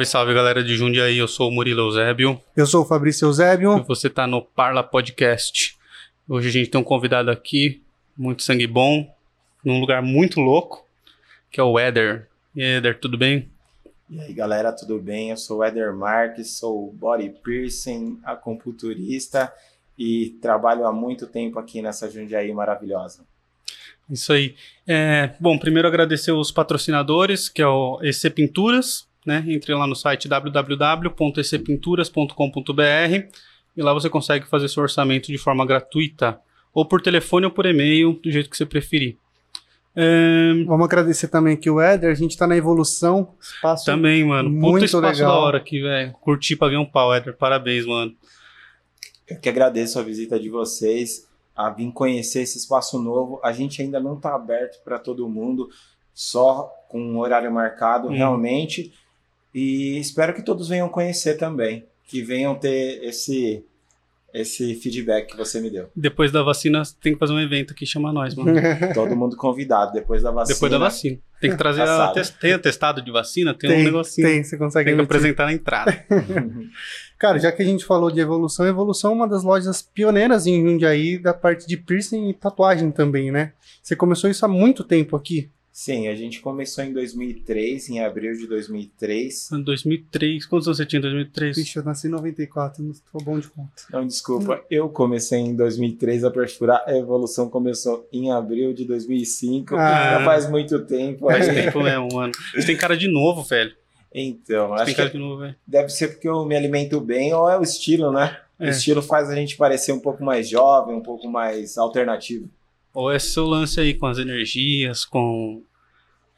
Salve, salve galera de Jundiaí, eu sou o Murilo Eusébio. Eu sou o Fabrício Eusébio. E você tá no Parla Podcast. Hoje a gente tem um convidado aqui, muito sangue bom, num lugar muito louco, que é o Éder. E aí, Éder, tudo bem? E aí galera, tudo bem? Eu sou o Éder Marques, sou body piercing, acupunturista e trabalho há muito tempo aqui nessa Jundiaí maravilhosa. Isso aí. É, bom, primeiro agradecer os patrocinadores, que é o EC Pinturas, né? Entre lá no site www.ecpinturas.com.br e lá você consegue fazer seu orçamento de forma gratuita, ou por telefone ou por e-mail, do jeito que você preferir. É... Vamos agradecer também aqui o Éder, a gente tá na evolução, espaço Também, mano. Puta muito espaço legal. da hora aqui, velho. Curti pra ver um pau, Éder. Parabéns, mano. Eu que agradeço a visita de vocês a vir conhecer esse espaço novo. A gente ainda não está aberto para todo mundo, só com um horário marcado hum. realmente. E espero que todos venham conhecer também, que venham ter esse esse feedback que você me deu. Depois da vacina, tem que fazer um evento aqui, chama nós, mano. Todo mundo convidado, depois da vacina. Depois da vacina. Tem que trazer a, tem atestado de vacina, tem, tem um negocinho. Tem, você consegue Tem que apresentar na entrada. Cara, já que a gente falou de evolução, evolução é uma das lojas pioneiras em Jundiaí da parte de piercing e tatuagem também, né? Você começou isso há muito tempo aqui. Sim, a gente começou em 2003, em abril de 2003. Em 2003, quantos anos você tinha em 2003? Vixe, eu nasci em 94, não estou bom de conta. Não, desculpa, eu comecei em 2003 a perfurar, a evolução começou em abril de 2005, ah. já faz muito tempo. Faz tempo mesmo, mano. Você tem cara de novo, velho. Então, acho que novo, deve ser porque eu me alimento bem ou é o estilo, né? É. O estilo faz a gente parecer um pouco mais jovem, um pouco mais alternativo. Ou é seu lance aí com as energias, com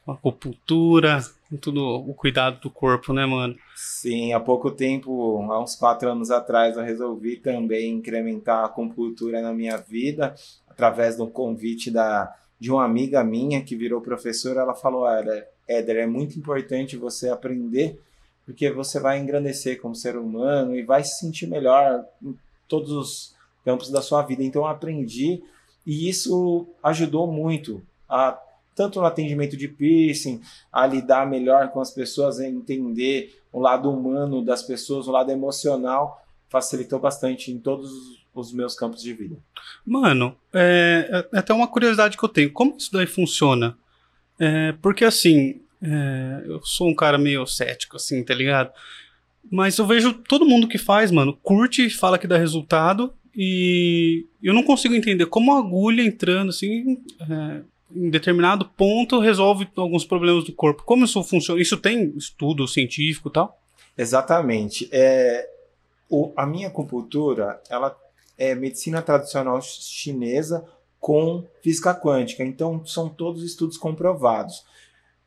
a acupuntura, com tudo o cuidado do corpo, né, mano? Sim, há pouco tempo, há uns quatro anos atrás, eu resolvi também incrementar a acupuntura na minha vida através do convite da, de uma amiga minha que virou professora. Ela falou: Olha, Éder, é muito importante você aprender, porque você vai engrandecer como ser humano e vai se sentir melhor em todos os campos da sua vida. Então, eu aprendi e isso ajudou muito a tanto no atendimento de piercing, a lidar melhor com as pessoas, a entender o lado humano das pessoas, o lado emocional, facilitou bastante em todos os meus campos de vida. Mano, é, é até uma curiosidade que eu tenho. Como isso daí funciona? É, porque assim, é, eu sou um cara meio cético, assim, tá ligado? Mas eu vejo todo mundo que faz, mano, curte, fala que dá resultado, e eu não consigo entender como a agulha entrando, assim, é, em determinado ponto resolve alguns problemas do corpo. Como isso funciona? Isso tem estudo científico e tal? Exatamente. É, o, a minha acupuntura, ela é medicina tradicional chinesa com física quântica. Então, são todos estudos comprovados.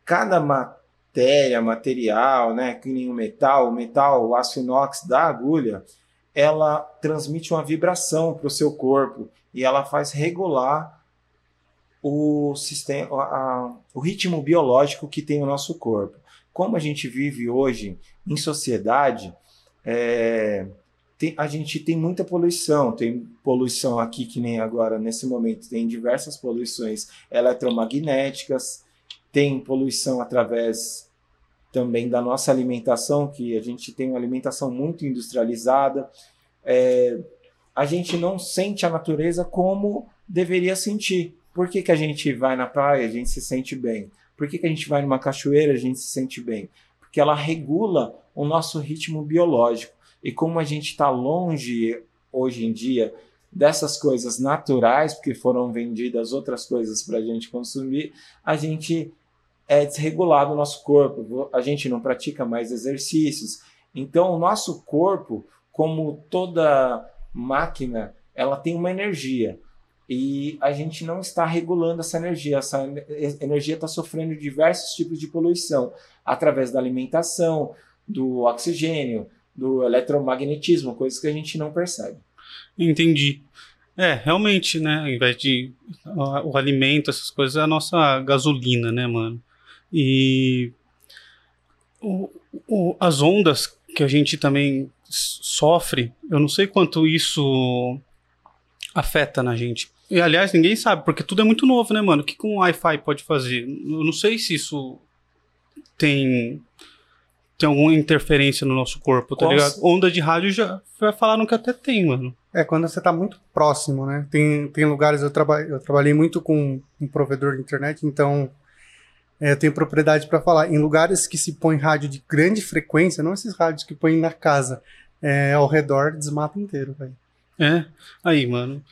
Cada matéria, material, né, que nem o metal, o metal, o aço inox da agulha, ela transmite uma vibração para o seu corpo e ela faz regular o sistema, a, o ritmo biológico que tem o nosso corpo. Como a gente vive hoje em sociedade, é, tem, a gente tem muita poluição, tem poluição aqui que nem agora nesse momento tem diversas poluições eletromagnéticas, tem poluição através também da nossa alimentação, que a gente tem uma alimentação muito industrializada. É, a gente não sente a natureza como deveria sentir. Por que, que a gente vai na praia, a gente se sente bem? Por que, que a gente vai numa cachoeira, a gente se sente bem? Porque ela regula o nosso ritmo biológico. E como a gente está longe hoje em dia dessas coisas naturais, porque foram vendidas outras coisas para a gente consumir, a gente é desregulado o nosso corpo, a gente não pratica mais exercícios. Então, o nosso corpo, como toda máquina, ela tem uma energia e a gente não está regulando essa energia. Essa energia está sofrendo diversos tipos de poluição através da alimentação, do oxigênio, do eletromagnetismo, coisas que a gente não percebe. Entendi. É, realmente, né? Ao invés de o, o alimento, essas coisas, é a nossa gasolina, né, mano? E o, o, as ondas que a gente também sofre, eu não sei quanto isso afeta na gente. E aliás, ninguém sabe, porque tudo é muito novo, né, mano? O que, que um Wi-Fi pode fazer? Eu não sei se isso tem tem alguma interferência no nosso corpo, tá Com ligado? Onda de rádio já já falaram que até tem, mano. É quando você tá muito próximo, né? Tem, tem lugares, eu, traba, eu trabalhei muito com um provedor de internet, então é, eu tenho propriedade para falar. Em lugares que se põe rádio de grande frequência, não esses rádios que põem na casa, é, ao redor desmata inteiro, velho. É. Aí, mano.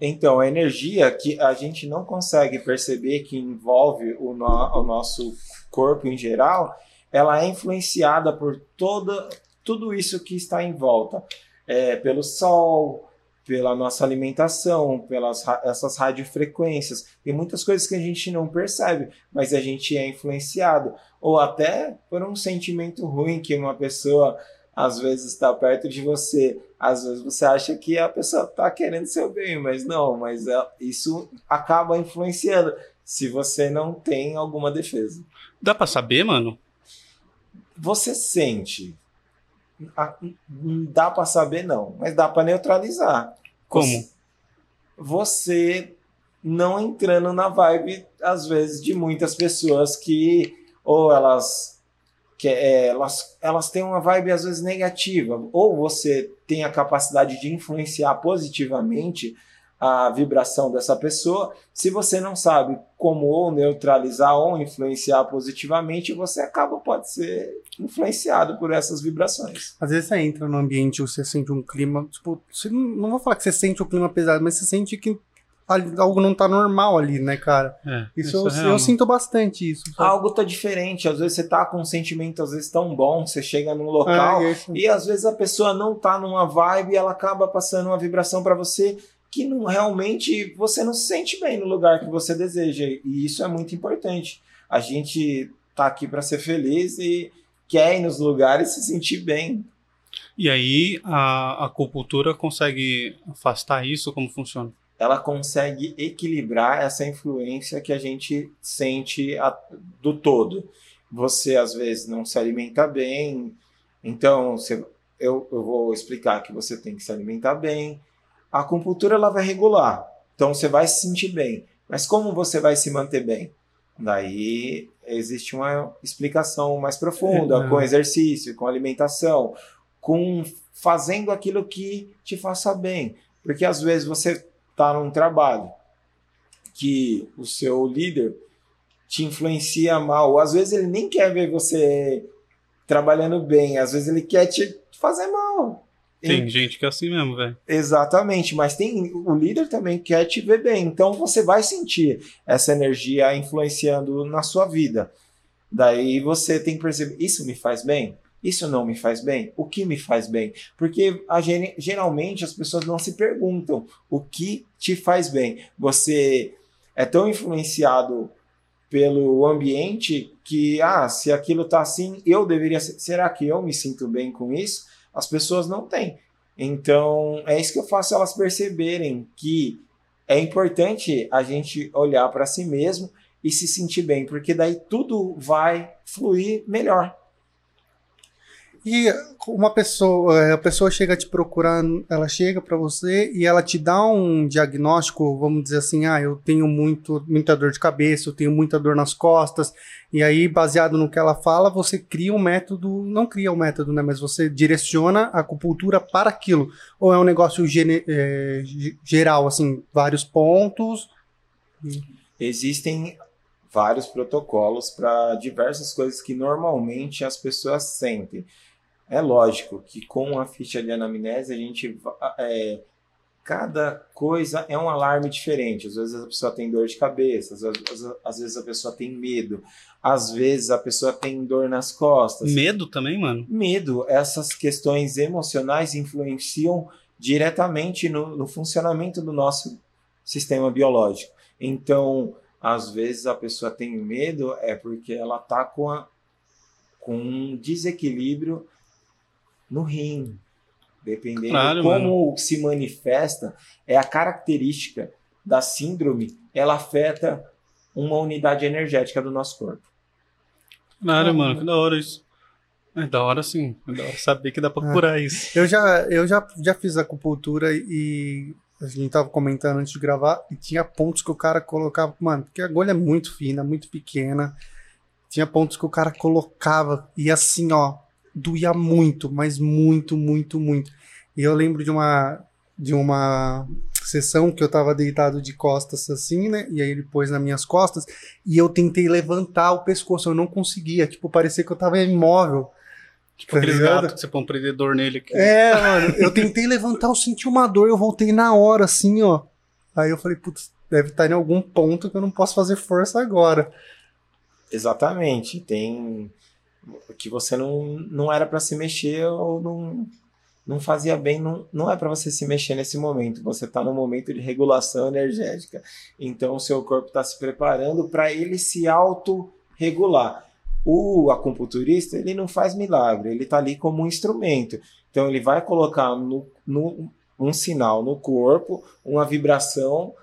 Então, a energia que a gente não consegue perceber que envolve o, no- o nosso corpo em geral, ela é influenciada por toda, tudo isso que está em volta. É, pelo sol, pela nossa alimentação, pelas ra- essas radiofrequências. Tem muitas coisas que a gente não percebe, mas a gente é influenciado. Ou até por um sentimento ruim que uma pessoa às vezes está perto de você. Às vezes você acha que a pessoa está querendo seu bem, mas não, mas é- isso acaba influenciando se você não tem alguma defesa. Dá pra saber, mano? Você sente. Ah, Não dá para saber, não, mas dá para neutralizar. Como? Você não entrando na vibe, às vezes, de muitas pessoas que ou elas que é, elas, elas têm uma vibe às vezes negativa, ou você tem a capacidade de influenciar positivamente a vibração dessa pessoa. Se você não sabe como ou neutralizar ou influenciar positivamente, você acaba pode ser influenciado por essas vibrações. Às vezes você entra no ambiente e você sente um clima, tipo, você não, não vou falar que você sente o clima pesado, mas você sente que algo não tá normal ali, né, cara? É. Isso, é eu, real, eu sinto bastante isso. sabe? Algo tá diferente, às vezes você tá com um sentimento às vezes tão bom, você chega num local É, e isso- E às vezes a pessoa não tá numa vibe e ela acaba passando uma vibração para você que não realmente você não se sente bem no lugar que você deseja. E isso é muito importante. A gente tá aqui para ser feliz e quer ir nos lugares se sentir bem. E aí a, a acupuntura consegue afastar isso? Como funciona? Ela consegue equilibrar essa influência que a gente sente a- do todo. Você às vezes não se alimenta bem, então você- eu, eu vou explicar que você tem que se alimentar bem. A acupuntura ela vai regular, então você vai se sentir bem. Mas como você vai se manter bem? Daí existe uma explicação mais profunda, É. com exercício, com alimentação, com fazendo aquilo que te faça bem. Porque às vezes você está num trabalho que o seu líder te influencia mal, às vezes ele nem quer ver você trabalhando bem, às vezes ele quer te fazer mal. Tem gente que é assim mesmo, velho. Exatamente, mas tem o líder também quer te ver bem, então você vai sentir essa energia influenciando na sua vida. Daí você tem que perceber, isso me faz bem? Isso não me faz bem? O que me faz bem? Porque a geralmente as pessoas não se perguntam o que te faz bem. Você é tão influenciado pelo ambiente que, ah, se aquilo tá assim, eu deveria ser. Será que eu me sinto bem com isso? As pessoas não têm. Então, é isso que eu faço elas perceberem que é importante a gente olhar para si mesmo e se sentir bem, porque daí tudo vai fluir melhor. E uma pessoa, eh, a pessoa chega te procurar, ela chega pra você e ela te dá um diagnóstico, vamos dizer assim, ah, eu tenho muito, muita dor de cabeça, eu tenho muita dor nas costas, e aí, baseado no que ela fala, você cria um método, não cria um método, né, mas você direciona a acupuntura para aquilo, ou é um negócio gene- ge- geral, assim, vários pontos, Existem vários protocolos para diversas coisas que normalmente as pessoas sentem. É lógico que com a ficha de anamnese a gente é, cada coisa é um alarme diferente. Às vezes a pessoa tem dor de cabeça, às vezes, às vezes a pessoa tem medo, às vezes a pessoa tem dor nas costas. Medo também, mano. Medo, essas questões emocionais influenciam diretamente no, no funcionamento do nosso sistema biológico. Então, às vezes a pessoa tem medo é porque ela está com, a- com um desequilíbrio no rim. Dependendo Claro, de como se manifesta, é a característica da síndrome, ela afeta uma unidade energética do nosso corpo. Claro, Ah, mano, que da hora isso. É da hora sim. É da hora saber que dá pra curar isso. Eu já, eu já, já fiz acupuntura e a gente tava comentando antes de gravar e tinha pontos que o cara colocava. Mano, porque a agulha é muito fina, muito pequena. Tinha pontos que o cara colocava e assim, ó, doía muito, mas muito, muito, muito. E eu lembro de uma de uma sessão que eu tava deitado de costas assim, né? E aí ele pôs nas minhas costas e eu tentei levantar o pescoço, eu não conseguia, tipo, parecia que eu tava imóvel. Tipo aquele gato que você põe um prendedor nele aqui. É, mano, eu tentei levantar, eu senti uma dor, eu voltei na hora, assim, ó. Aí eu falei, putz, deve estar em algum ponto que eu não posso fazer força agora. Exatamente. Tem que você não, não era para se mexer ou não, não fazia bem, não, não é para você se mexer nesse momento. Você está no momento de regulação energética. Então, o seu corpo está se preparando para ele se autorregular. O acupunturista, ele não faz milagre, ele está ali como um instrumento. Então, ele vai colocar no, no, um sinal no corpo, uma vibração,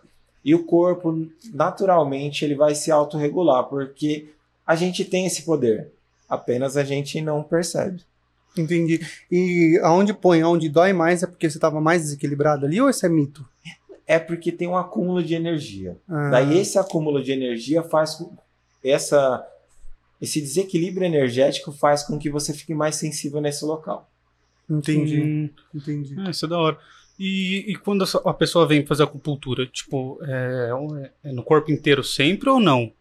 e o corpo, naturalmente, ele vai se autorregular, porque a gente tem esse poder, apenas a gente não percebe. Entendi. E aonde põe, aonde dói mais é porque você estava mais desequilibrado ali ou esse é mito? É porque tem um acúmulo de energia. Ah. Daí esse acúmulo de energia faz com essa esse desequilíbrio energético faz com que você fique mais sensível nesse local. Entendi. Hum, Entendi. é, isso é da hora. E, e quando a pessoa vem fazer acupuntura, tipo, é, é no corpo inteiro sempre ou não?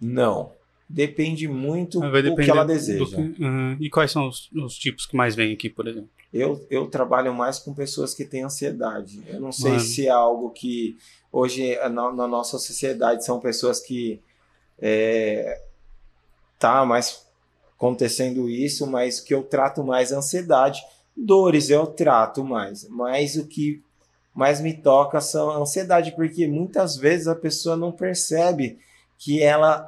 Não. Depende muito Vai do que ela deseja. que- ah, e quais são os, os tipos que mais vêm aqui, por exemplo? Eu, eu trabalho mais com pessoas que têm ansiedade. Eu não sei Mano. se é algo que hoje na, na nossa sociedade são pessoas que é, tá mais acontecendo isso, mas o que eu trato mais é ansiedade. Dores eu trato mais, mas o que mais me toca são a ansiedade, porque muitas vezes a pessoa não percebe que ela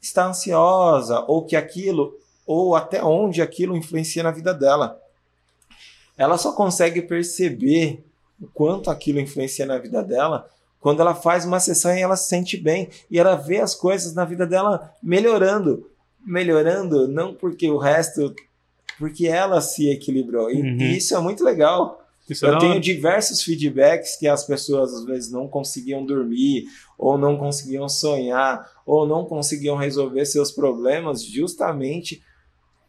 está ansiosa ou que aquilo ou até onde aquilo influencia na vida dela ela só consegue perceber o quanto aquilo influencia na vida dela quando ela faz uma sessão e ela se sente bem e ela vê as coisas na vida dela melhorando, melhorando não porque o resto, porque ela se equilibrou e, Uhum. isso é muito legal. Isso é Eu da tenho hora. diversos feedbacks que as pessoas às vezes não conseguiam dormir, ou não conseguiam sonhar, ou não conseguiam resolver seus problemas justamente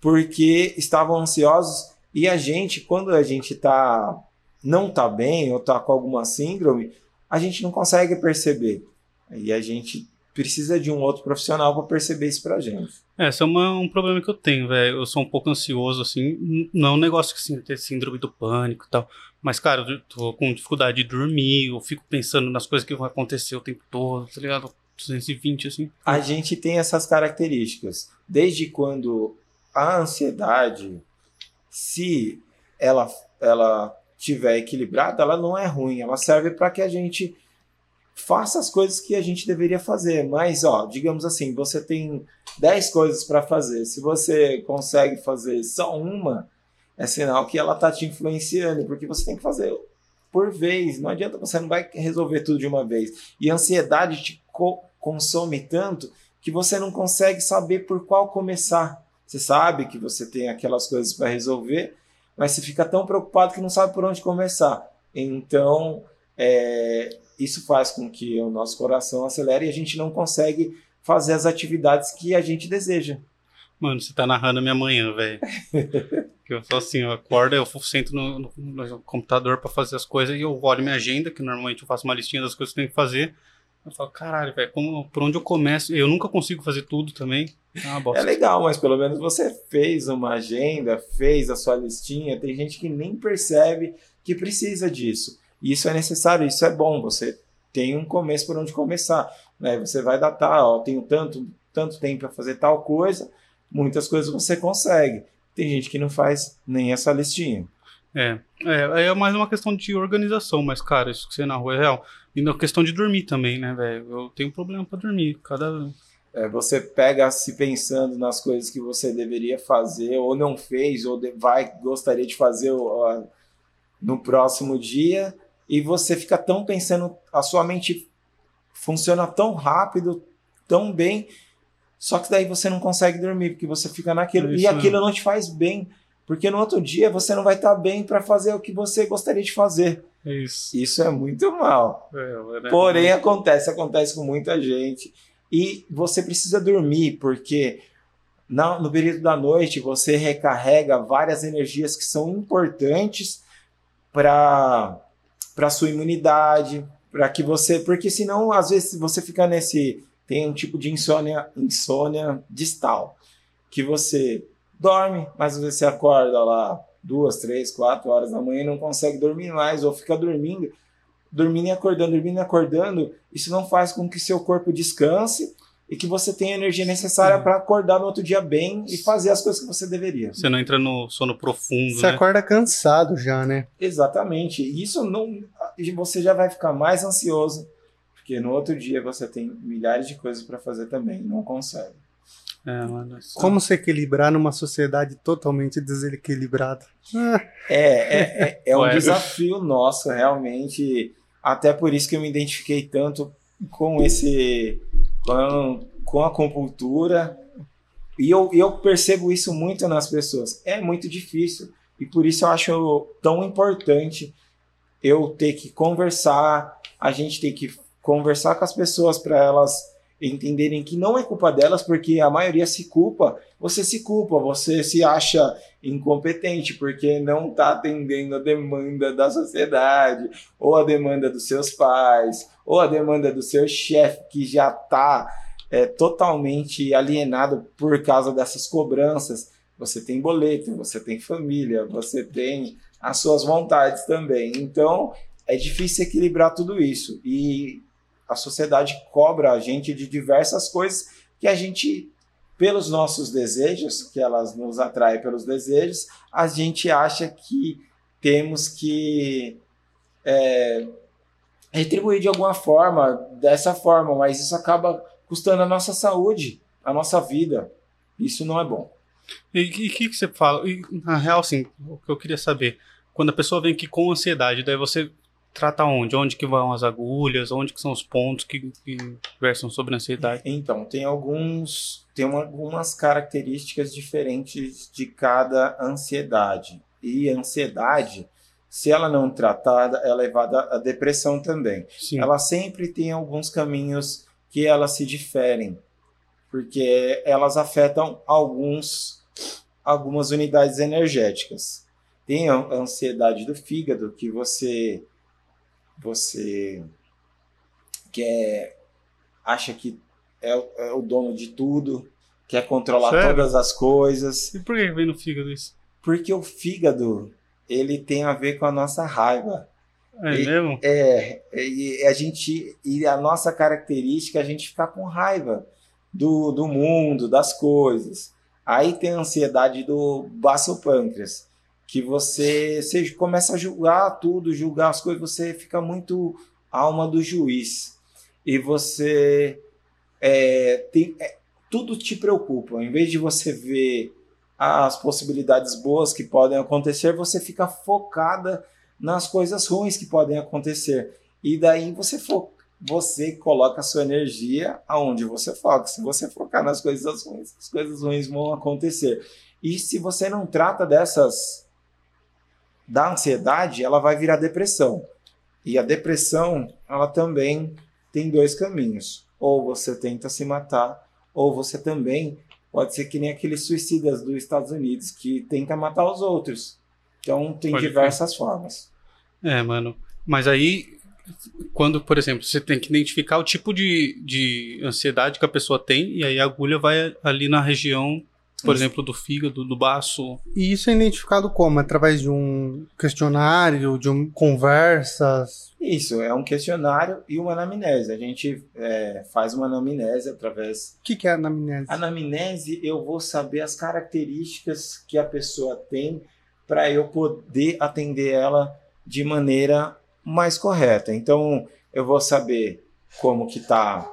porque estavam ansiosos. E a gente, quando a gente tá, não tá bem ou tá com alguma síndrome, a gente não consegue perceber. E a gente precisa de um outro profissional para perceber isso pra gente. É, esse é uma- um problema que eu tenho, velho. Eu sou um pouco ansioso, assim. Não é um negócio que, assim, ter síndrome do pânico e tal. Mas, cara, eu tô com dificuldade de dormir. Eu fico pensando nas coisas que vão acontecer o tempo todo, tá ligado? 220, assim. a gente tem essas características. Desde quando a ansiedade, se ela, ela tiver equilibrada, ela não é ruim, ela serve para que a gente faça as coisas que a gente deveria fazer. Mas, ó, digamos assim, você tem 10 coisas para fazer. Se você consegue fazer só uma, é sinal que ela tá te influenciando, porque você tem que fazer por vez. Não adianta você não vai resolver tudo de uma vez. E a ansiedade te co- consome tanto que você não consegue saber por qual começar. Você sabe que você tem aquelas coisas para resolver, mas você fica tão preocupado que não sabe por onde começar. Então, é, isso faz com que o nosso coração acelere e a gente não consegue fazer as atividades que a gente deseja. Mano, você tá narrando a minha manhã, velho. que eu sou assim, eu acordo, eu sento no, no- no computador pra fazer as coisas e eu olho minha agenda, que normalmente eu faço uma listinha das coisas que eu tenho que fazer. Eu falo, caralho, velho, por onde eu começo? Eu nunca consigo fazer tudo também. É bosta. É legal, mas pelo menos você fez uma agenda, fez a sua listinha. Tem gente que nem percebe que precisa disso. E isso é necessário, isso é bom. Você tem um começo por onde começar. Né? Você vai datar, ó, tenho tanto, tanto tempo para fazer tal coisa. Muitas coisas você consegue. Tem gente que não faz nem essa listinha. É, é, é mais uma questão de organização, mas, cara, isso que você narrou é real. E na questão de dormir também, né, velho? Eu tenho problema pra dormir. Cada. É, você pega se pensando nas coisas que você deveria fazer ou não fez ou vai gostaria de fazer ó, no próximo dia e você fica tão pensando a sua mente funciona tão rápido tão bem só que daí você não consegue dormir porque você fica naquilo É e aquilo não te faz bem porque no outro dia você não vai estar bem para fazer o que você gostaria de fazer É isso. isso é muito mal É, né? Porém, acontece, acontece com muita gente. E você precisa dormir, porque Na, no período da noite, você recarrega várias energias que são importantes para a sua imunidade, para que você. Porque senão, às vezes, você fica nesse. Tem um tipo de insônia, insônia distal, que você dorme, mas você acorda lá duas, três, quatro horas da manhã e não consegue dormir mais, ou fica dormindo, dormindo e acordando, dormindo e acordando. Isso não faz com que seu corpo descanse e que você tenha a energia necessária para acordar no outro dia bem e fazer as coisas que você deveria. Você não entra no sono profundo. Você né? acorda cansado já, né? Exatamente. Isso não. Você já vai ficar mais ansioso, porque no outro dia você tem milhares de coisas para fazer também, não consegue. É, mano, é só- Como se equilibrar numa sociedade totalmente desequilibrada? É, é, é, é um Ué. desafio nosso, realmente. Até por isso que eu me identifiquei tanto com esse. com, com a acupuntura. E eu, eu percebo isso muito nas pessoas. É muito difícil. E por isso eu acho tão importante eu ter que conversar, a gente tem que conversar com as pessoas para elas entenderem que não é culpa delas, porque a maioria se culpa. Você se culpa, você se acha incompetente porque não está atendendo a demanda da sociedade, ou a demanda dos seus pais, ou a demanda do seu chefe que já está totalmente alienado por causa dessas cobranças. Você tem boleto, você tem família, você tem as suas vontades também. Então é difícil equilibrar tudo isso. E a sociedade cobra a gente de diversas coisas que a gente, pelos nossos desejos, que elas nos atraem pelos desejos, a gente acha que temos que é, retribuir de alguma forma, dessa forma, mas isso acaba custando a nossa saúde, a nossa vida. Isso não é bom. E o que, que você fala? E, na real, assim, o que eu queria saber, quando a pessoa vem aqui com ansiedade, daí você trata onde? Onde que vão as agulhas? Onde que são os pontos que, que versam sobre a ansiedade? Então, tem alguns, tem uma, algumas características diferentes de cada ansiedade. E a ansiedade, se ela não tratada, ela é levada à depressão também. Sim. Ela sempre tem alguns caminhos que elas se diferem, porque elas afetam alguns, algumas unidades energéticas. Tem a ansiedade do fígado, que você você quer acha que é, o- é o dono de tudo, quer controlar Sério? todas as coisas, E por que vem no fígado isso? porque o fígado ele tem a ver com a nossa raiva. É E- mesmo? É, e a gente e a nossa característica é a gente ficar com raiva do, do mundo, das coisas. Aí tem a ansiedade do baço pâncreas, que você, você começa a julgar tudo, julgar as coisas, você fica muito alma do juiz. E você é, tem, é, tudo te preocupa. Em vez de você ver as possibilidades boas que podem acontecer, você fica focada nas coisas ruins que podem acontecer. E daí você fo você coloca a sua energia aonde você foca. Se você focar nas coisas ruins, as coisas ruins vão acontecer. E se você não trata dessas da ansiedade, ela vai virar depressão. E a depressão, ela também tem dois caminhos. Ou você tenta se matar, ou você também pode ser que nem aqueles suicidas dos Estados Unidos que tenta matar os outros. Então tem Pode diversas formas. É, mano. Mas aí, quando, por exemplo, você tem que identificar o tipo de, de ansiedade que a pessoa tem, e aí a agulha vai ali na região, por Isso. exemplo, do fígado, do baço. E isso é identificado como? Através de um questionário, de um conversas? Isso, é um questionário e uma anamnese. A gente é, faz uma anamnese através. O que, que é a anamnese? Anamnese, eu vou saber as características que a pessoa tem para eu poder atender ela de maneira mais correta. Então, eu vou saber como que tá,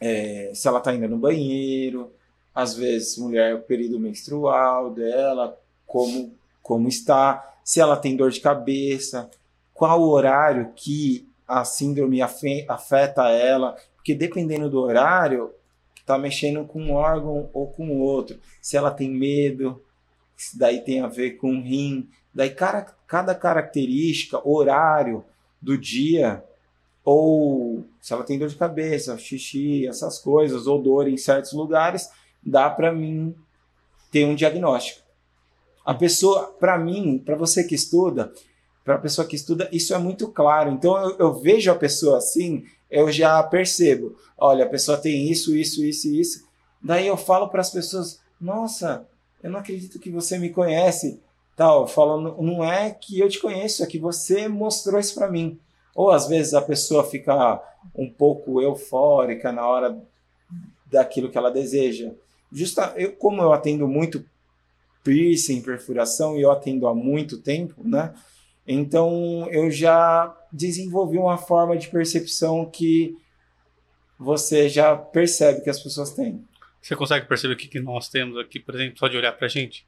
é, se ela tá indo no banheiro, às vezes mulher o período menstrual dela, como como está, se ela tem dor de cabeça, qual horário que a síndrome afe- afeta ela, porque dependendo do horário, tá mexendo com um órgão ou com outro. Se ela tem medo, isso daí tem a ver com rim. Daí cara, cada característica, horário do dia, ou se ela tem dor de cabeça, xixi, essas coisas, ou dor em certos lugares, dá para mim ter um diagnóstico. A pessoa, para mim, para você que estuda, para a pessoa que estuda, isso é muito claro. Então eu, eu, vejo a pessoa assim, eu já percebo. Olha, a pessoa tem isso, isso, isso isso. Daí eu falo para as pessoas: Nossa, eu não acredito que você me conhece. Tal, falando, não é que eu te conheço, é que você mostrou isso para mim. Ou às vezes a pessoa fica um pouco eufórica na hora daquilo que ela deseja. Justa, eu, como eu atendo muito piercing, perfuração, e eu atendo há muito tempo, né? Então eu já desenvolvi uma forma de percepção que você já percebe que as pessoas têm. Você consegue perceber o que, que nós temos aqui, por exemplo, só de olhar pra gente?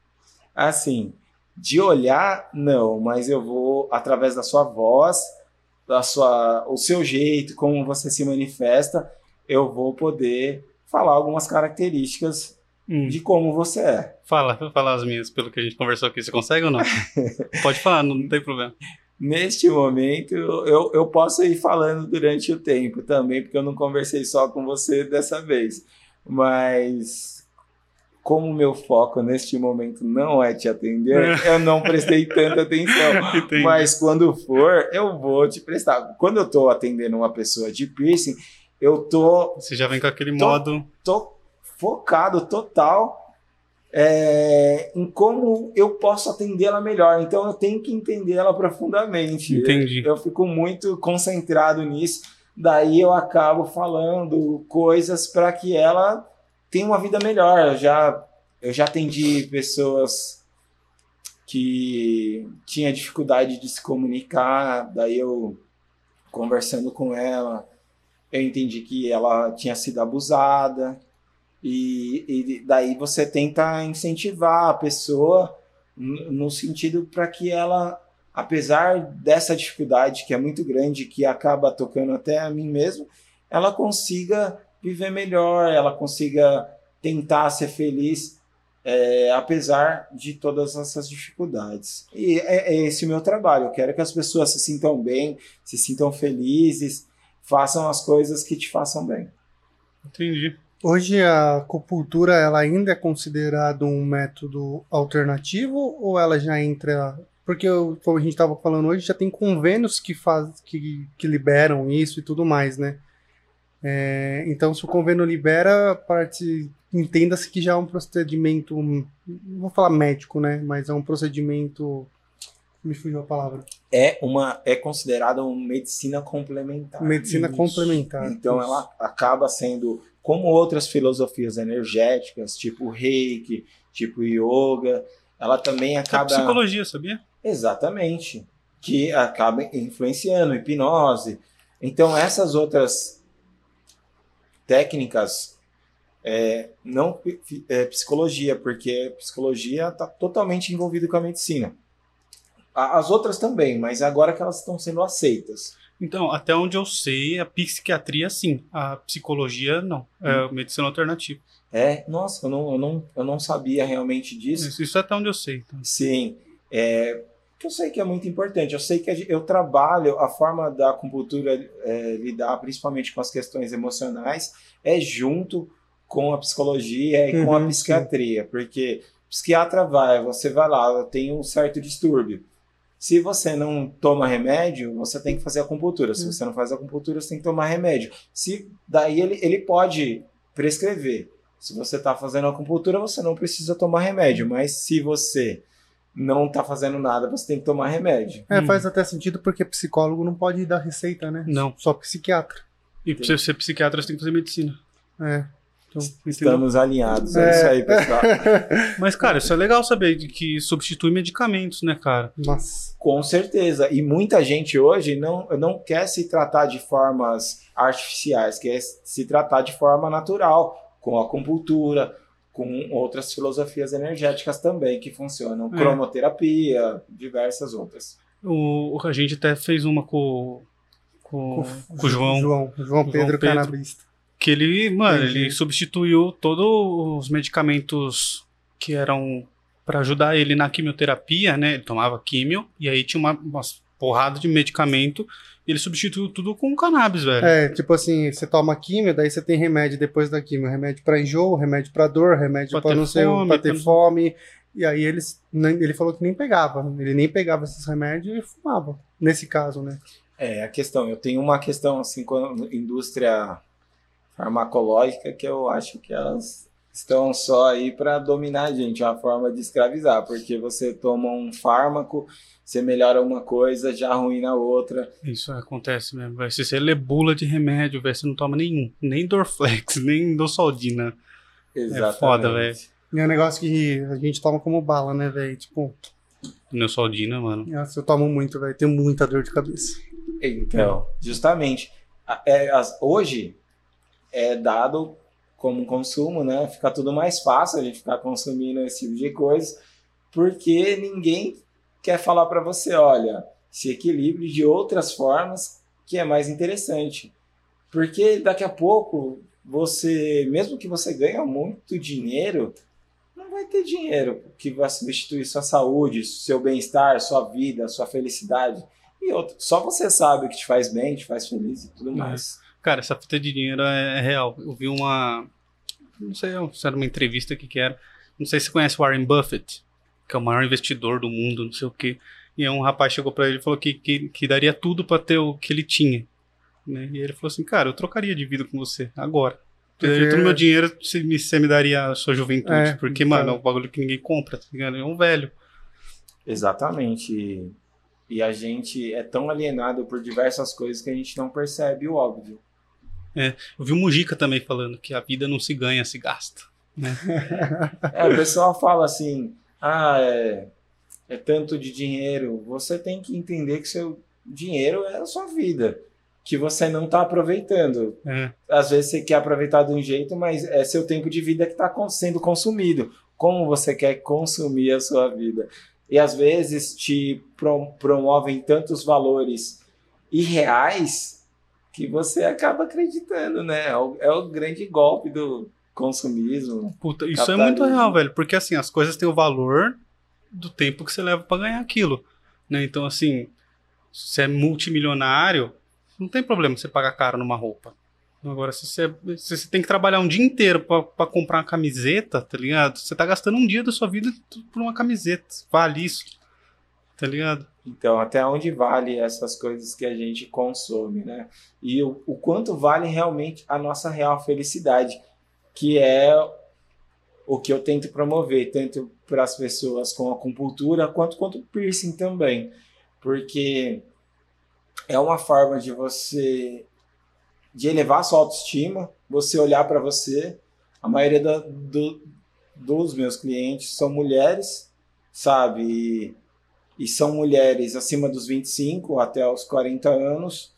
Assim, de olhar, não, mas eu vou, através da sua voz, da sua, o seu jeito, como você se manifesta, eu vou poder falar algumas características hum. de como você é. Fala, vou falar as minhas, pelo que a gente conversou aqui. Você consegue ou não? Pode falar, não, tem problema. Neste momento, eu, eu posso ir falando durante o tempo também, porque eu não conversei só com você dessa vez. Mas como meu foco neste momento não é te atender, eu não prestei tanta atenção. Entendi. Mas quando for, eu vou te prestar. Quando eu tô atendendo uma pessoa de piercing, eu tô. Você já vem com aquele tô, modo. Tô focado total é, em como eu posso atendê-la melhor. Então eu tenho que entendê-la profundamente. Entendi. Eu, eu fico muito concentrado nisso. Daí eu acabo falando coisas para que ela tem uma vida melhor. Eu já, eu já atendi pessoas que tinha dificuldade de se comunicar, daí eu conversando com ela, eu entendi que ela tinha sido abusada e, e daí você tenta incentivar a pessoa no sentido para que ela, apesar dessa dificuldade que é muito grande, que acaba tocando até a mim mesmo, ela consiga viver melhor, ela consiga tentar ser feliz, é, apesar de todas essas dificuldades. E é, é esse o meu trabalho. Eu quero que as pessoas se sintam bem, se sintam felizes, façam as coisas que te façam bem. Entendi. Hoje a acupuntura ela ainda é considerada um método alternativo ou ela já entra porque como a gente estava falando hoje já tem convênios que faz que, que liberam isso e tudo mais, né? É, então, se o convênio libera, parte entenda-se que já é um procedimento, não vou falar médico, né? Mas é um procedimento. Me fugiu a palavra. É uma é considerada uma medicina complementar. Medicina Isso. complementar. Então Isso. ela acaba sendo como outras filosofias energéticas, tipo Reiki, tipo yoga, ela também acaba. É psicologia, sabia? Exatamente. Que acaba influenciando, hipnose. Então, essas outras técnicas, é, não é, psicologia, porque psicologia está totalmente envolvida com a medicina. As outras também, mas agora que elas estão sendo aceitas. Então, até onde eu sei, a psiquiatria sim, a psicologia não, é hum. medicina alternativa. É, nossa, eu não, eu não, eu não sabia realmente disso. Isso, isso é até onde eu sei. Então. Sim, é, que eu sei que é muito importante. Eu sei que eu trabalho, a forma da acupuntura é, lidar principalmente com as questões emocionais é junto com a psicologia e uhum, com a uhum, psiquiatria, sim. porque psiquiatra vai, você vai lá, tem um certo distúrbio. Se você não toma remédio, você tem que fazer acupuntura. Se uhum. você não faz acupuntura, você tem que tomar remédio. Se daí ele, ele pode prescrever. Se você está fazendo acupuntura, você não precisa tomar remédio, mas se você não tá fazendo nada, você tem que tomar remédio. É, hum. faz até sentido porque psicólogo não pode dar receita, né? Não. Só psiquiatra. E você ser psiquiatra, você tem que fazer medicina. É. Então, Estamos alinhados, é. é. isso aí, pessoal. Mas, cara, isso é legal saber que substitui medicamentos, né, cara? Nossa. Com certeza. E muita gente hoje não, não quer se tratar de formas artificiais, quer se tratar de forma natural, com acupuntura, com outras filosofias energéticas também que funcionam, é. cromoterapia, diversas outras. O, a gente até fez uma com, com, com, com o João, João, João Pedro, João Pedro Canabrista. Que ele, mano, Entendi. ele substituiu todos os medicamentos que eram para ajudar ele na quimioterapia, né? Ele tomava químio e aí tinha uma, umas porrada de medicamento e ele substituiu tudo com cannabis, velho. É, tipo assim, você toma químio, daí você tem remédio depois da químio. Remédio pra enjoo, remédio pra dor, remédio ter não sei, fome, pra ter pra- fome. E aí eles, ele falou que nem pegava. Ele nem pegava esses remédios e fumava. Nesse caso, né? É, a questão, eu tenho uma questão assim com a indústria farmacológica que eu acho que elas estão só aí para dominar a gente, é uma forma de escravizar, porque você toma um fármaco, você melhora uma coisa, já arruína outra. Isso acontece mesmo, velho. Se você lê bula de remédio, velho, você não toma nenhum. Nem Dorflex, nem Dosaldina. Exatamente. foda, velho. E é um negócio que a gente toma como bala, né, velho? Tipo, Neosaldina, mano. nossa, eu tomo muito, velho. Tenho muita dor de cabeça. Então, justamente, é, as- hoje é dado como consumo, né? Fica tudo mais fácil a gente ficar consumindo esse tipo de coisa, porque ninguém quer falar para você, olha, se equilibre de outras formas que é mais interessante. Porque daqui a pouco você, mesmo que você ganhe muito dinheiro, não vai ter dinheiro que vai substituir sua saúde, seu bem-estar, sua vida, sua felicidade. E outro, só você sabe o que te faz bem, te faz feliz e tudo É. mais. Cara, essa fita de dinheiro é, é real. Eu vi uma. Não sei se era uma entrevista que, que era. Não sei se você conhece o Warren Buffett, que é o maior investidor do mundo, não sei o quê. E um rapaz chegou pra ele e falou que, que, que daria tudo pra ter o que ele tinha. Né? E ele falou assim: Cara, eu trocaria de vida com você, agora. Porque- todo o meu dinheiro, você me, você me daria a sua juventude. É, porque, então. mano, é um bagulho que ninguém compra, tá ligado? É um velho. Exatamente. E, e a gente é tão alienado por diversas coisas que a gente não percebe o óbvio. Eu vi o Mujica também falando que a vida não se ganha, se gasta. É, o pessoal fala assim: ah, é, é tanto de dinheiro. Você tem que entender que seu dinheiro é a sua vida, que você não está aproveitando. É. Às vezes você quer aproveitar de um jeito, mas é seu tempo de vida que está sendo consumido. Como você quer consumir a sua vida? E às vezes te pro- promovem tantos valores irreais que você acaba acreditando, né? É o, é o grande golpe do consumismo. Puta, isso é muito real, velho, porque assim, as coisas têm o valor do tempo que você leva pra ganhar aquilo, né? Então, assim, se você é multimilionário, não tem problema você pagar caro numa roupa. Agora, se você, se você tem que trabalhar um dia inteiro pra comprar uma camiseta, tá ligado? Você tá gastando um dia da sua vida por uma camiseta. Vale isso, tá ligado? Então, até onde vale essas coisas que a gente consome, né? E o, o quanto vale realmente a nossa real felicidade, que é o que eu tento promover, tanto para as pessoas com acupuntura, quanto quanto piercing também. Porque é uma forma de você de elevar sua autoestima, você olhar para você. A maioria da- do- dos meus clientes são mulheres, sabe? E, e são mulheres acima dos 25 até os 40 anos,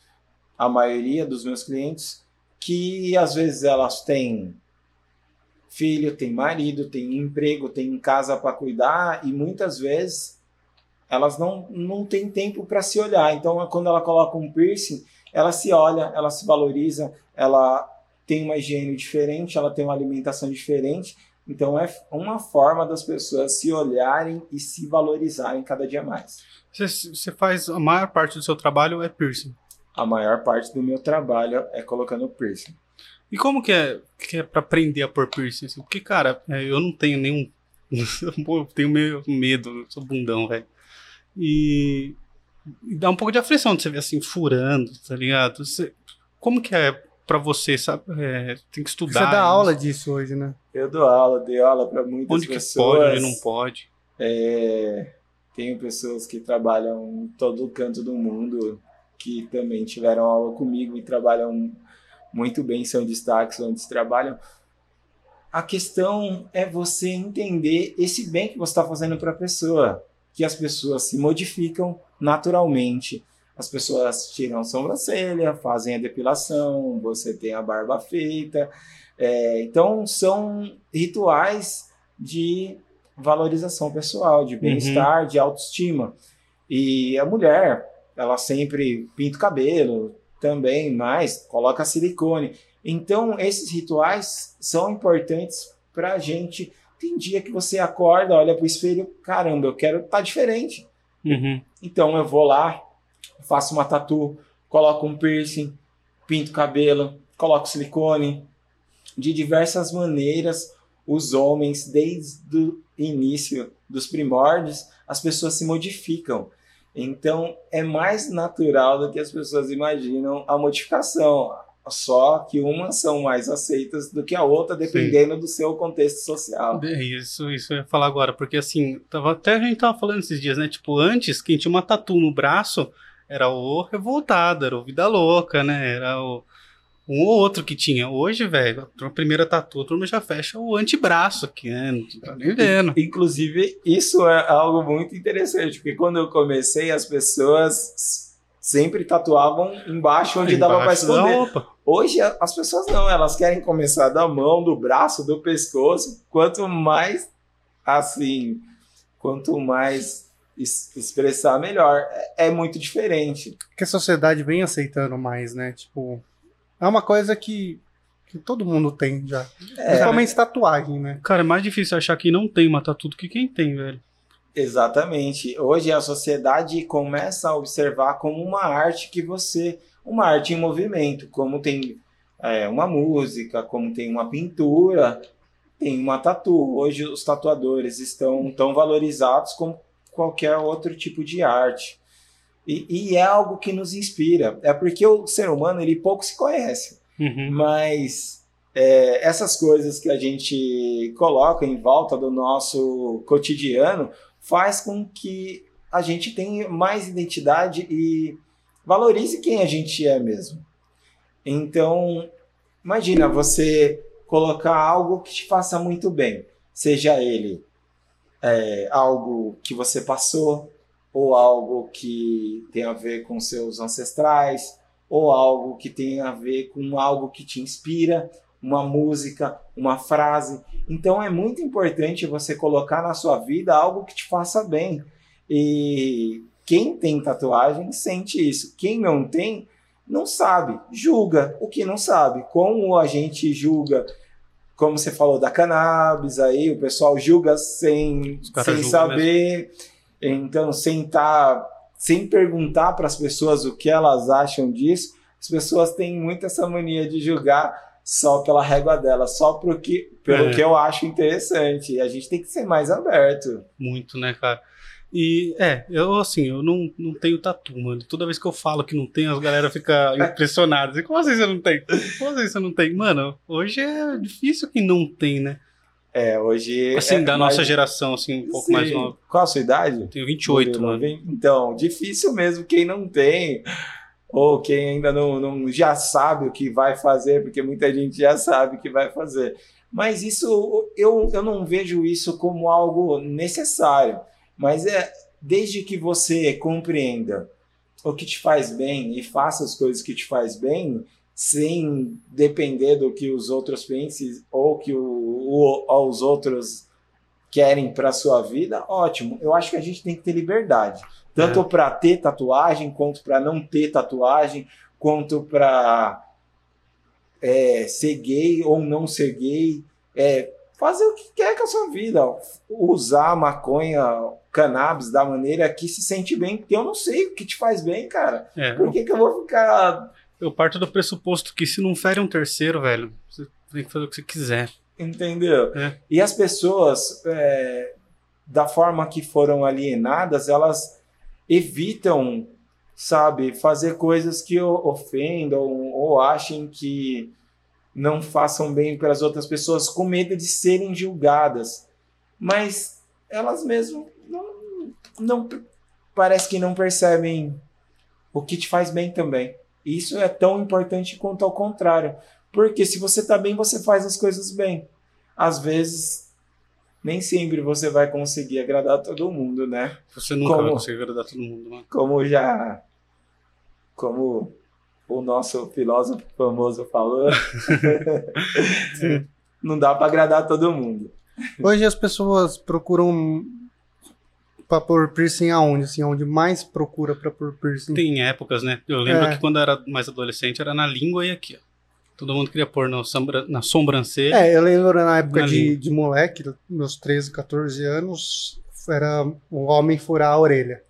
a maioria dos meus clientes, que às vezes elas têm filho, têm marido, têm emprego, têm casa para cuidar e muitas vezes elas não, não têm tempo para se olhar. Então, quando ela coloca um piercing, ela se olha, ela se valoriza, ela tem uma higiene diferente, ela tem uma alimentação diferente. Então, é uma forma das pessoas se olharem e se valorizarem cada dia mais. Você, você faz a maior parte do seu trabalho é piercing. A maior parte do meu trabalho é colocando piercing. E como que é, que é pra aprender a pôr piercing? Assim? Porque, cara, é, eu não tenho nenhum. eu tenho meio medo, eu sou bundão, velho. E, e dá um pouco de aflição de você ver assim, furando, tá ligado? Você- como que é pra você, sabe? É, tem que Você estudar. dá isso. aula disso hoje, né? Eu dou aula, dei aula para muitas Onde que pessoas. pode, onde não pode. É, tenho pessoas que trabalham em todo canto do mundo que também tiveram aula comigo e trabalham muito bem, são destaques onde trabalham. A questão é você entender esse bem que você está fazendo para a pessoa, que as pessoas se modificam naturalmente. As pessoas tiram a sobrancelha, fazem a depilação, você tem a barba feita. É, então, são rituais de valorização pessoal, de bem-estar, de autoestima. E a mulher, ela sempre pinta o cabelo também, mas coloca silicone. Então, esses rituais são importantes para a gente. Tem dia que você acorda, olha para o espelho, caramba, eu quero estar diferente. Uhum. Então, eu vou lá, faço uma tatu, coloco um piercing, pinto o cabelo, coloco silicone. De diversas maneiras, os homens, desde o início dos primórdios, as pessoas se modificam. Então, é mais natural do que as pessoas imaginam a modificação. Só que umas são mais aceitas do que a outra, dependendo Sim. do seu contexto social. Isso, isso eu ia falar agora, porque assim, tava, até a gente tava falando esses dias, né? Tipo, antes, quem tinha uma tatu no braço era o revoltado, era o vida louca, né? Era o um ou outro que tinha. Hoje, velho, a primeira tatu, a turma já fecha o antebraço aqui, né? Não tá nem vendo. Inclusive, isso é algo muito interessante, porque quando eu comecei, as pessoas sempre tatuavam embaixo onde embaixo dava para esconder. Hoje as pessoas não, elas querem começar da mão, do braço, do pescoço. Quanto mais assim, quanto mais expressar melhor. É, é muito diferente. Que a sociedade vem aceitando mais, né? Tipo, é uma coisa que, que todo mundo tem já. É, Principalmente tatuagem, né? Cara, é mais difícil achar que não tem uma tatu do que quem tem, velho. Exatamente. Hoje a sociedade começa a observar como uma arte que você. Uma arte em movimento, como tem é, uma música, como tem uma pintura, tem uma tatu. Hoje os tatuadores estão tão valorizados como qualquer outro tipo de arte. E, e, é algo que nos inspira. É porque o ser humano ele pouco se conhece, uhum. mas é, essas coisas que a gente coloca em volta do nosso cotidiano faz com que a gente tenha mais identidade e valorize quem a gente é mesmo. Então, imagina você colocar algo que te faça muito bem, seja ele é, algo que você passou, ou algo que tem a ver com seus ancestrais, ou algo que tem a ver com algo que te inspira, uma música, uma frase. Então é muito importante você colocar na sua vida algo que te faça bem. E quem tem tatuagem sente isso. Quem não tem, não sabe, julga o que não sabe. Como a gente julga, como você falou da cannabis aí, o pessoal julga sem, sem saber. Mesmo. Então, sem tá, sem perguntar para as pessoas o que elas acham disso, as pessoas têm muito essa mania de julgar só pela régua dela, só pro que, pelo é. que eu acho interessante. A gente tem que ser mais aberto. Muito, né, cara? E é, eu assim, eu não, não tenho tatu, mano. Toda vez que eu falo que não tem, as galera fica impressionada. Como assim você não tem? Como assim você não tem? Mano, hoje é difícil que não tem, né? É, hoje. Assim, é da mais... nossa geração, assim, um pouco Sim. mais nova. Qual a sua idade? Tenho 28, mano. Então, difícil mesmo quem não tem, ou quem ainda não, não já sabe o que vai fazer, porque muita gente já sabe o que vai fazer. Mas isso, eu, eu não vejo isso como algo necessário. Mas é desde que você compreenda o que te faz bem e faça as coisas que te faz bem, sem depender do que os outros pensem ou que o, o, os outros querem para sua vida, ótimo. Eu acho que a gente tem que ter liberdade, tanto é. para ter tatuagem quanto para não ter tatuagem, quanto para é, ser gay ou não ser gay, é, fazer o que quer com a sua vida, usar maconha, cannabis da maneira que se sente bem, porque eu não sei o que te faz bem, cara. É. Por que, que eu vou ficar eu parto do pressuposto que se não fere um terceiro, velho, você tem que fazer o que você quiser. Entendeu? É. E as pessoas, é, da forma que foram alienadas, elas evitam, sabe, fazer coisas que ofendam ou achem que não façam bem para as outras pessoas com medo de serem julgadas. Mas elas mesmo não, não parece que não percebem o que te faz bem também. Isso é tão importante quanto ao contrário. Porque se você está bem, você faz as coisas bem. Às vezes, nem sempre você vai conseguir agradar todo mundo, né? Você nunca como, vai conseguir agradar todo mundo, mano. Como já. Como o nosso filósofo famoso falou. não dá para agradar todo mundo. Hoje as pessoas procuram pra pôr piercing aonde? Assim, onde mais procura pra pôr piercing? Tem épocas, né? Eu lembro é. que quando eu era mais adolescente era na língua e aqui, ó. Todo mundo queria pôr no sombra, na sobrancelha. É, eu lembro na época na de, de moleque, meus 13, 14 anos, era o homem furar a orelha.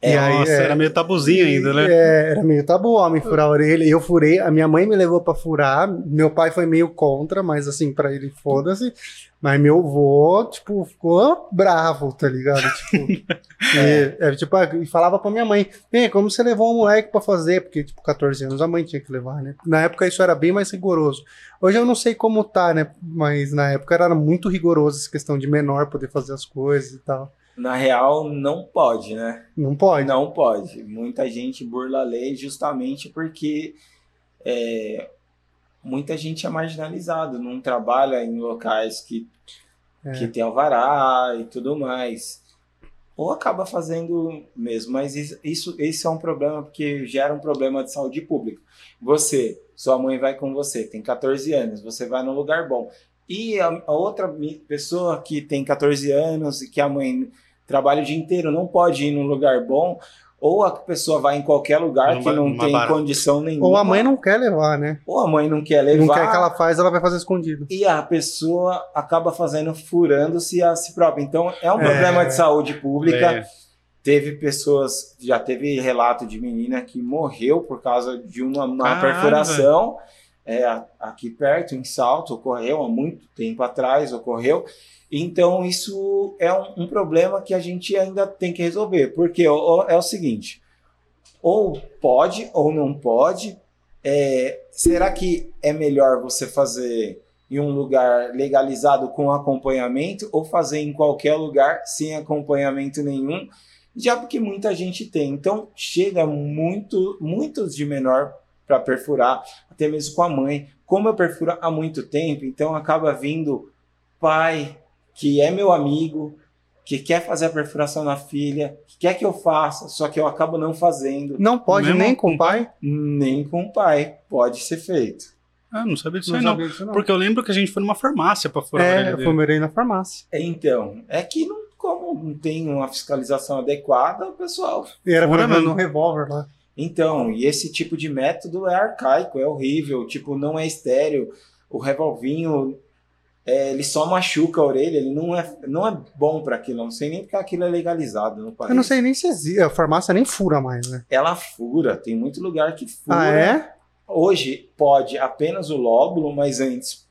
E aí, Nossa, é, era meio tabuzinho ainda, né? É, era meio tabu homem furar a orelha. Eu furei, a minha mãe me levou pra furar. Meu pai foi meio contra, mas assim, pra ele foda-se. Mas meu avô, tipo, ficou bravo, tá ligado? Tipo, e, é, tipo, ah, e falava pra minha mãe: Bem, como você levou um moleque pra fazer? Porque, tipo, 14 anos a mãe tinha que levar, né? Na época isso era bem mais rigoroso. Hoje eu não sei como tá, né? Mas na época era muito rigoroso essa questão de menor poder fazer as coisas e tal. Na real, não pode, né? Não pode. Não pode. Muita gente burla a lei justamente porque é, muita gente é marginalizado, não trabalha em locais que, É. que tem alvará e tudo mais. Ou acaba fazendo mesmo, mas isso, isso, é um problema porque gera um problema de saúde pública. Você, sua mãe vai com você, tem 14 anos, você vai num lugar bom. E a, a outra pessoa que tem 14 anos e que a mãe trabalha o dia inteiro não pode ir num lugar bom, ou a pessoa vai em qualquer lugar Numa- que não tem barata. condição nenhuma. Ou a mãe não quer levar, né? ou a mãe não quer levar. Não quer que ela faz, ela vai fazer escondido. E a pessoa acaba fazendo, furando-se a si própria. Então, é um É. problema de saúde pública. É. Teve pessoas, já teve relato de menina que morreu por causa de uma, uma perfuração. É, aqui perto, em Salto, ocorreu há muito tempo atrás, ocorreu. Então, isso é um, um problema que a gente ainda tem que resolver. Porque é o seguinte: ou pode ou não pode. É, será que é melhor você fazer em um lugar legalizado com acompanhamento ou fazer em qualquer lugar sem acompanhamento nenhum? Já porque muita gente tem. Então, chega muito, muitos de menor para perfurar, até mesmo com a mãe. Como eu perfuro há muito tempo, então acaba vindo pai que é meu amigo, que quer fazer a perfuração na filha, que quer que eu faça, só que eu acabo não fazendo. Não pode Mesmo nem com o pai. Nem com o pai pode ser feito. Ah, não sabia disso Não aí, não. sabia disso, não. Porque eu lembro que a gente foi numa farmácia pra furar É, eu fumei na farmácia. Então, é que não, como não tem uma fiscalização adequada, o pessoal. E era mesmo. um revólver lá. Então, e esse tipo de método é arcaico, é horrível, tipo, não é estéreo. O revolvinho, é, ele só machuca a orelha, ele não é, não é bom para aquilo. Não sei nem porque aquilo é legalizado no país. Eu não sei nem se. A farmácia nem fura mais, né? Ela fura, tem muito lugar que fura. Ah, é? Hoje pode apenas o lóbulo, mas antes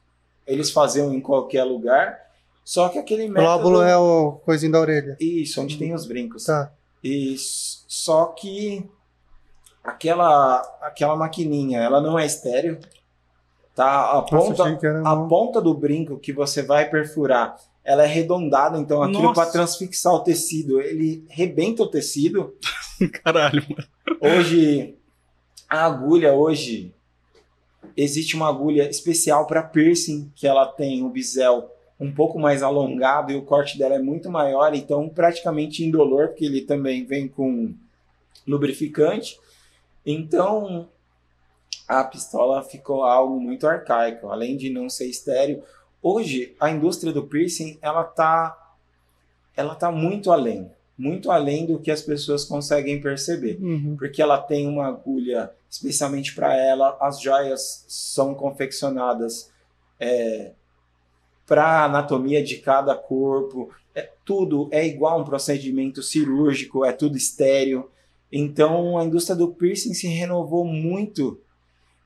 eles faziam em qualquer lugar. Só que aquele O método. lóbulo é o coisinho da orelha. Isso, onde tem os brincos. Tá. E só que aquela aquela maquininha, ela não é estéreo. Tá? A Nossa, ponta, era a ponta do brinco que você vai perfurar, ela é arredondada, então aquilo Nossa. para transfixar o tecido, ele rebenta o tecido. Caralho, mano. Hoje a agulha hoje existe uma agulha especial para piercing que ela tem o bisel um pouco mais alongado e o corte dela é muito maior, então praticamente indolor, porque ele também vem com lubrificante. Então a pistola ficou algo muito arcaico, além de não ser estéreo. Hoje a indústria do piercing ela tá ela tá muito além, muito além do que as pessoas conseguem perceber Uhum. porque ela tem uma agulha especialmente para ela. As joias são confeccionadas para a anatomia de cada corpo. É, tudo é igual a um procedimento cirúrgico, é tudo estéreo. Então a indústria do piercing se renovou muito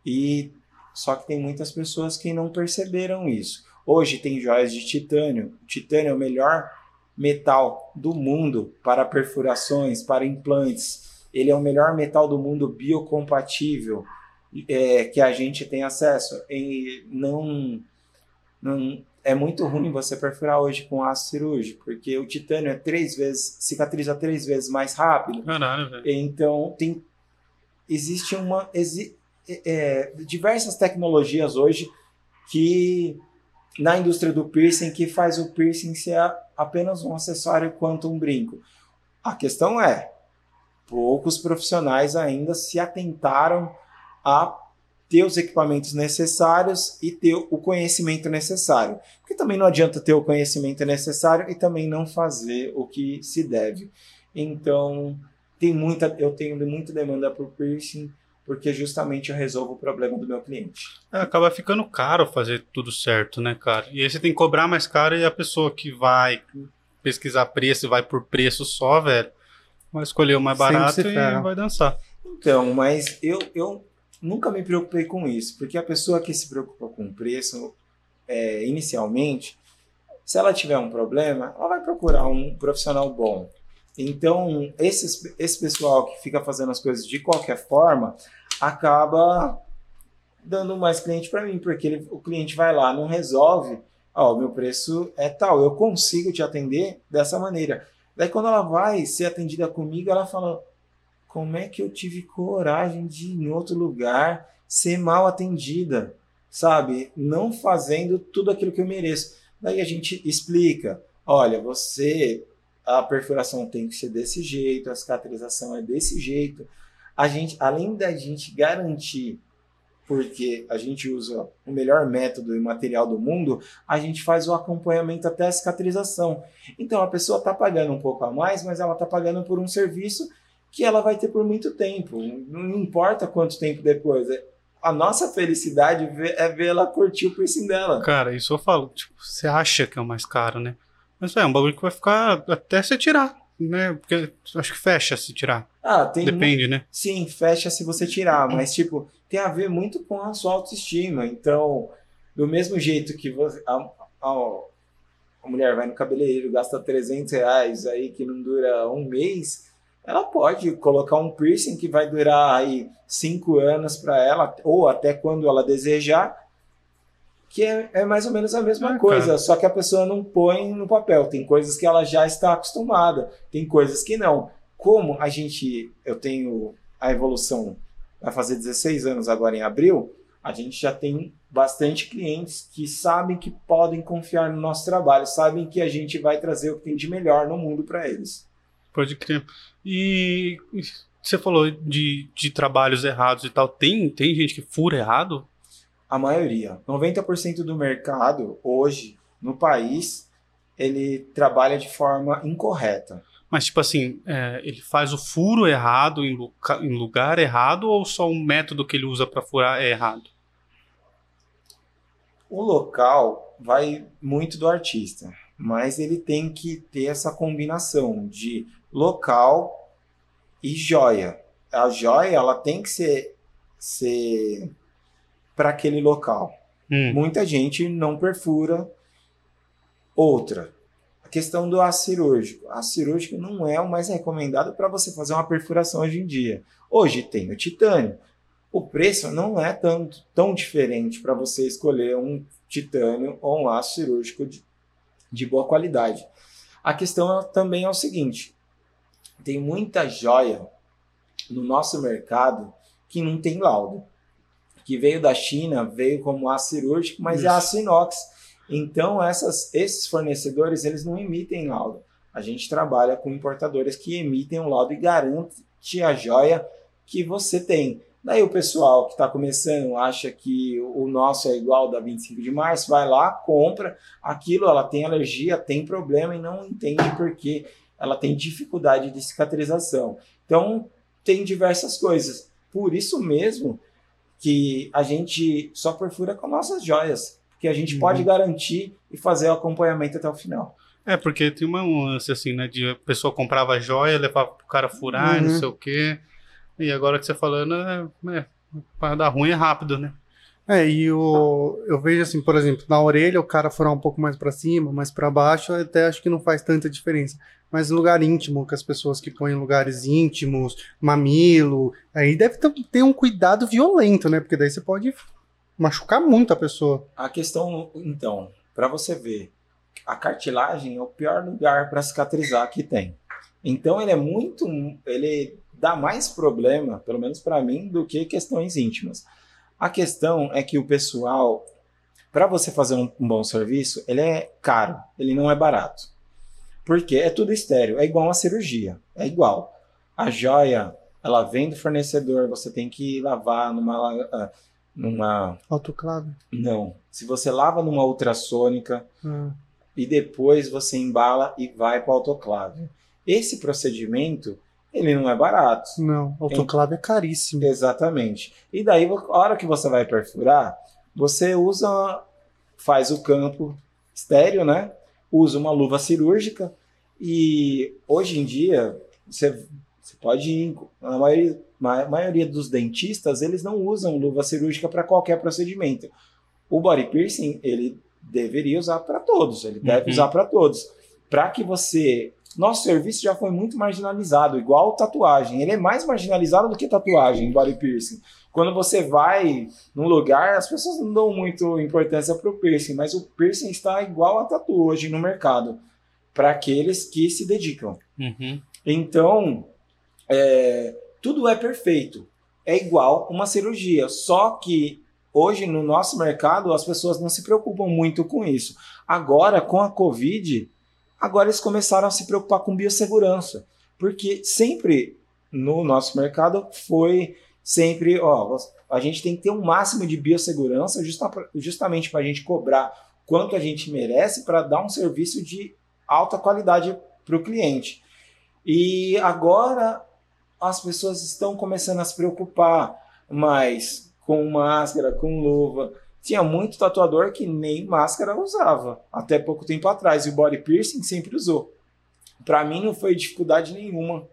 e só que tem muitas pessoas que não perceberam isso. Hoje tem joias de titânio. O titânio é o melhor metal do mundo para perfurações, para implantes. Ele é o melhor metal do mundo biocompatível é, que a gente tem acesso. E não, não é muito ruim você perfurar hoje com aço cirúrgico, porque o titânio é três vezes cicatriza três vezes mais rápido. Caralho, velho. Então tem existe uma exi, é, diversas tecnologias hoje que na indústria do piercing que faz o piercing ser apenas um acessório quanto um brinco. A questão é poucos profissionais ainda se atentaram a ter os equipamentos necessários e ter o conhecimento necessário. Porque também não adianta ter o conhecimento necessário e também não fazer o que se deve. Então, tem muita, eu tenho muita demanda por piercing, porque justamente eu resolvo o problema do meu cliente. É, acaba ficando caro fazer tudo certo, né, cara? E aí você tem que cobrar mais caro e a pessoa que vai pesquisar preço e vai por preço só, velho, Vai escolher o mais barato e vai dançar. Então, mas eu, eu nunca me preocupei com isso, porque a pessoa que se preocupa com o preço, é, inicialmente, se ela tiver um problema, ela vai procurar um profissional bom. Então, esses, esse pessoal que fica fazendo as coisas de qualquer forma, acaba dando mais cliente para mim, porque ele- o cliente vai lá, não resolve, ó, o meu preço é tal, eu consigo te atender dessa maneira. Daí quando ela vai ser atendida comigo, ela fala: "Como é que eu tive coragem de ir em outro lugar ser mal atendida?" Sabe? Não fazendo tudo aquilo que eu mereço. Daí a gente explica: "Olha, você a perfuração tem que ser desse jeito, a cicatrização é desse jeito. A gente, além da gente garantir porque a gente usa o melhor método e material do mundo, a gente faz o acompanhamento até a cicatrização. Então a pessoa está pagando um pouco a mais, mas ela está pagando por um serviço que ela vai ter por muito tempo. Não importa quanto tempo depois. A nossa felicidade é ver ela curtir o piercing dela. Cara, isso eu falo. Tipo, você acha que é o mais caro, né? Mas é um bagulho que vai ficar até você tirar, né? Porque acho que fecha se tirar. Ah, tem Depende, né? Sim, fecha se você tirar, mas tipo, tem a ver muito com a sua autoestima. Então, do mesmo jeito que você, a, a- a mulher vai no cabeleireiro, gasta 300 reais aí que não dura um mês, ela pode colocar um piercing que vai durar aí cinco anos para ela, ou até quando ela desejar, que é, é mais ou menos a mesma É, coisa, cara. só que a pessoa não põe no papel. Tem coisas que ela já está acostumada, tem coisas que não. Como a gente, eu tenho a evolução, vai fazer 16 anos agora em abril, a gente já tem bastante clientes que sabem que podem confiar no nosso trabalho, sabem que a gente vai trazer o que tem de melhor no mundo para eles. Pode crer. E e você falou de, de trabalhos errados e tal. Tem, tem gente que fura errado? A maioria, 90% do mercado hoje no país, ele trabalha de forma incorreta. Mas, tipo assim, é, ele faz o furo errado em, luca- em lugar errado ou só o método que ele usa pra furar é errado? O local vai muito do artista, mas ele tem que ter essa combinação de local e joia. A joia ela tem que ser, ser para aquele local. Hum, Muita gente não perfura. Outra, a questão do aço cirúrgico. O aço cirúrgico não é o mais recomendado para você fazer uma perfuração hoje em dia. Hoje tem o titânio. O preço não é tão, tão diferente para você escolher um titânio ou um aço cirúrgico de, de boa qualidade. A questão é- também é o seguinte: tem muita joia no nosso mercado que não tem laudo. Que veio da China, veio como aço cirúrgico, mas é Isso. aço inox. Então, essas, esses fornecedores, eles não emitem laudo. A gente trabalha com importadores que emitem um laudo e garante a joia que você tem. Daí o pessoal que está começando acha que o nosso é igual da 25 de março, vai lá, compra aquilo, ela tem alergia, tem problema e não entende por que ela tem dificuldade de cicatrização. Então, tem diversas coisas. Por isso mesmo que a gente só perfura com nossas joias, porque a gente Uhum. pode garantir e fazer o acompanhamento até o final. É, porque tem uma um lance assim, né? De a pessoa comprava joia, levava pro cara furar e não Uhum. sei o quê. E agora que você falando, é, é, pra dar ruim é rápido, né? É, e o, eu vejo assim, por exemplo, na orelha o cara furar um pouco mais pra cima, mais pra baixo, eu até acho que não faz tanta diferença. Mas lugar íntimo, com as pessoas que põem em lugares íntimos, mamilo, aí deve ter um cuidado violento, né? Porque daí você pode machucar muito a pessoa. A questão, então, para você ver, a cartilagem é o pior lugar para cicatrizar que tem. Então ele é muito, ele dá mais problema, pelo menos para mim, do que questões íntimas. A questão é que o pessoal, para você fazer um, um bom serviço, ele é caro, ele não é barato. Porque é tudo estéreo, é igual uma cirurgia, é igual. A joia, ela vem do fornecedor, você tem que lavar numa, ah, numa Autoclave. não. Se você lava numa ultrassônica Ah, e depois você embala e vai para o autoclave. Esse procedimento, ele não é barato. não, autoclave é caríssimo. Exatamente. E daí, a hora que você vai perfurar, você usa, faz o campo estéreo, né? Usa uma luva cirúrgica e hoje em dia você, você pode ir. A maioria, maioria dos dentistas, eles não usam luva cirúrgica para qualquer procedimento. O body piercing, ele deveria usar para todos, ele deve Uhum. usar para todos. Para que você. Nosso serviço já foi muito marginalizado, igual tatuagem. Ele é mais marginalizado do que tatuagem, body piercing. Quando você vai num lugar, as pessoas não dão muito importância para o piercing, mas o piercing está igual a tatu hoje no mercado, para aqueles que se dedicam. Uhum. Então, é, tudo é perfeito. É igual uma cirurgia. Só que hoje no nosso mercado as pessoas não se preocupam muito com isso. Agora, com a Covid, agora eles começaram a se preocupar com biossegurança. Porque sempre no nosso mercado foi sempre, ó, a gente tem que ter um máximo de biossegurança justa, justamente para a gente cobrar quanto a gente merece para dar um serviço de alta qualidade para o cliente. E agora as pessoas estão começando a se preocupar mais com máscara, com luva. Tinha muito tatuador que nem máscara usava, até pouco tempo atrás, e o body piercing sempre usou. Para mim não foi dificuldade nenhuma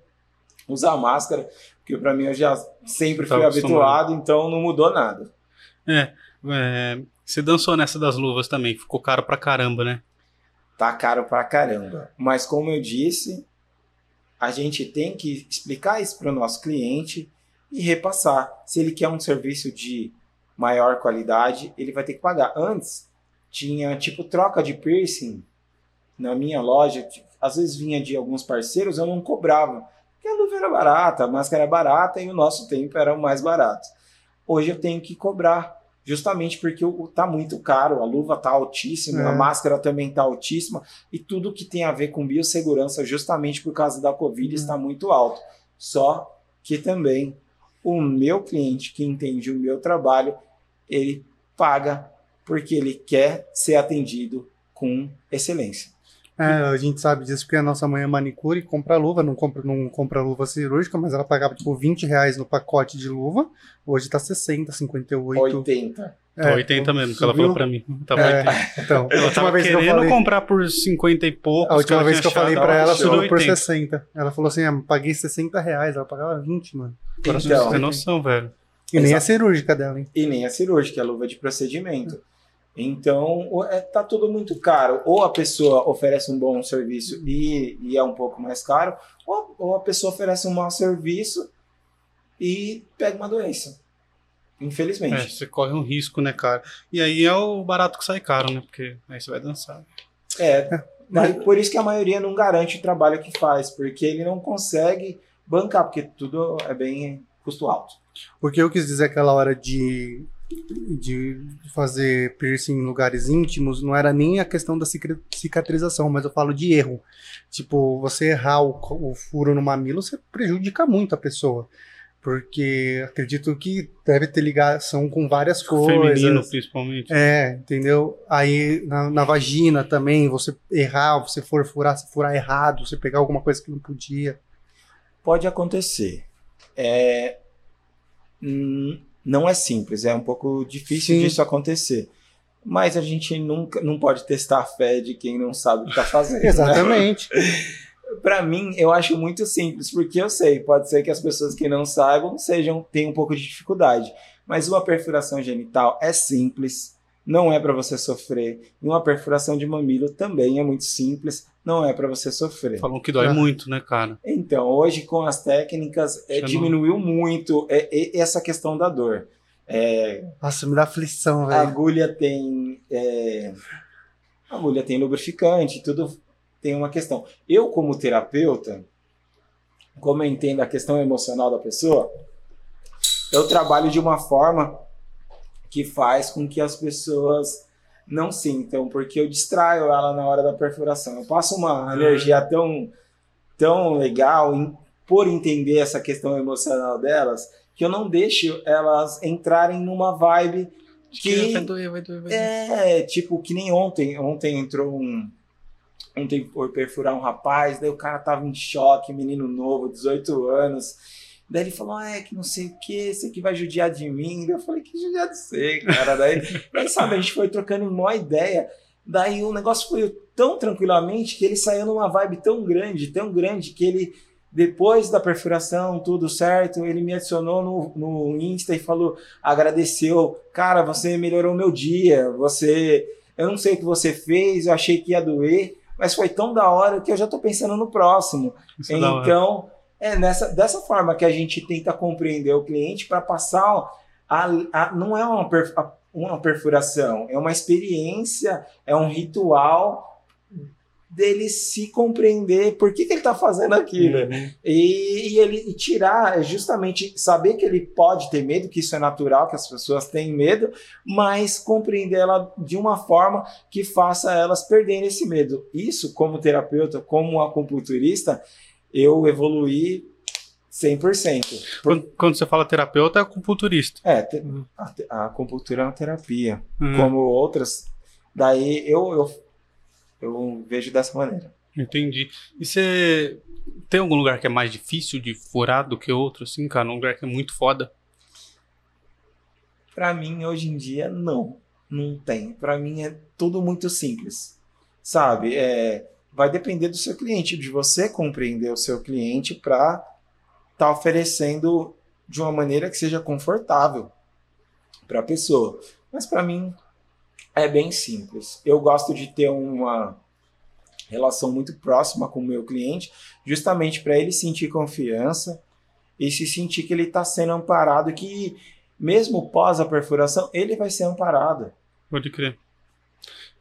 usar máscara, porque para mim eu já sempre fui Tava habituado, então não mudou nada. É, é, você dançou nessa das luvas também, ficou caro pra caramba, né? Tá caro pra caramba. Mas como eu disse, a gente tem que explicar isso para o nosso cliente e repassar. Se ele quer um serviço de maior qualidade, ele vai ter que pagar. Antes, tinha tipo troca de piercing na minha loja. tipo, Às vezes vinha de alguns parceiros, eu não cobrava. Porque a luva era barata, a máscara era barata e o nosso tempo era o mais barato. Hoje eu tenho que cobrar, justamente porque o- tá muito caro, a luva tá altíssima, É. a máscara também tá altíssima e tudo que tem a ver com biossegurança, justamente por causa da Covid, está muito alto. Só que também o meu cliente que entende o meu trabalho, ele paga porque ele quer ser atendido com excelência. É, a gente sabe disso porque a nossa mãe é manicure e compra luva, não compra, não compra luva cirúrgica, mas ela pagava tipo 20 reais no pacote de luva, hoje tá 60, 58. 80. Tá É, 80 mesmo, que ela subiu? falou pra mim. Tava É, 80. então, a Ela última tava vez que eu querendo falei, comprar por 50 e poucos. a última vez que eu falei pra ela, subiu por 80. 60. Ela falou assim, ah, paguei 60 reais, ela pagava 20, mano. Agora Você Então, tem noção, velho. E nem a cirúrgica dela, hein? e nem a cirúrgica, a luva de procedimento. Então, é, tá tudo muito caro. Ou a pessoa oferece um bom serviço e, e é um pouco mais caro, ou, ou a pessoa oferece um mau serviço e pega uma doença. É, Infelizmente. você corre um risco, né, cara? E aí é o barato que sai caro, né? Porque aí você vai dançar. É. mas por isso que a maioria não garante o trabalho que faz, porque ele não consegue bancar, porque tudo é bem custo alto. O que eu quis dizer aquela hora de, de fazer piercing em lugares íntimos não era nem a questão da cicatrização, mas eu falo de erro. Tipo, você errar o, o furo no mamilo, você prejudica muito a pessoa. Porque acredito que deve ter ligação com várias coisas. Feminino, principalmente. É, entendeu? Aí na, na vagina também, você errar, você for furar, se furar errado, você pegar alguma coisa que não podia. Pode acontecer. É, hum, não é simples, é um pouco difícil Sim. disso acontecer. Mas a gente nunca não pode testar a fé de quem não sabe o que está fazendo. né? Exatamente. Para mim, eu acho muito simples, porque eu sei, pode ser que as pessoas que não saibam sejam tenham um pouco de dificuldade. Mas uma perfuração genital é simples, não é para você sofrer. E uma perfuração de mamilo também é muito simples, não é para você sofrer. Falam que dói Ah. muito, né, cara? Então, hoje com as técnicas é, Já não- diminuiu muito é, é, essa questão da dor. É, Nossa, me dá aflição, a velho. agulha tem é, a agulha tem lubrificante, tudo tem uma questão. Eu como terapeuta, como eu entendo a questão emocional da pessoa, eu trabalho de uma forma que faz com que as pessoas não sintam, porque eu distraio ela na hora da perfuração. Eu passo uma energia tão tão legal em, por entender essa questão emocional delas, que eu não deixo elas entrarem numa vibe que vai doer, vai doer, vai doer. é, tipo, que nem ontem. Ontem entrou um. Ontem por perfurar um rapaz, daí o cara tava em choque, menino novo, 18 anos. Daí ele falou, ah, é que não sei o que, esse aqui vai judiar de mim. Daí eu falei, que judiar de você, cara. Daí, daí, sabe, a gente foi trocando uma ideia. Daí o negócio foi tão tranquilamente que ele saiu numa vibe tão grande, tão grande, que ele Depois da perfuração, tudo certo, ele me adicionou no, no Insta e falou, agradeceu, cara, você melhorou meu dia, você, eu não sei o que você fez, eu achei que ia doer, mas foi tão da hora que eu já estou pensando no próximo. Isso é então, é nessa, dessa forma que a gente tenta compreender o cliente para passar a, a- não é uma, perf- a- uma perfuração, é uma experiência, é um ritual dele se compreender por que, que ele está fazendo aquilo. Uhum. E, e ele e tirar, é justamente saber que ele pode ter medo, que isso é natural, que as pessoas têm medo, mas compreender ela de uma forma que faça elas perderem esse medo. Isso, como terapeuta, como acupunturista, eu evoluí 100%. Por- Quando, quando você fala terapeuta, é acupunturista. É, te- a, a acupuntura é uma terapia, Uhum. como outras. Daí eu, eu, eu vejo dessa maneira. Entendi. E você tem algum lugar que é mais difícil de furar do que outro, assim, cara? Um lugar que é muito foda? Para mim, hoje em dia, não. Não tem. Para mim, é tudo muito simples. Sabe? É, vai depender do seu cliente, de você compreender o seu cliente para estar oferecendo de uma maneira que seja confortável para a pessoa. Mas para mim, é bem simples. Eu gosto de ter uma relação muito próxima com o meu cliente, justamente para ele sentir confiança e se sentir que ele está sendo amparado, que mesmo pós a perfuração, ele vai ser amparado. Pode crer.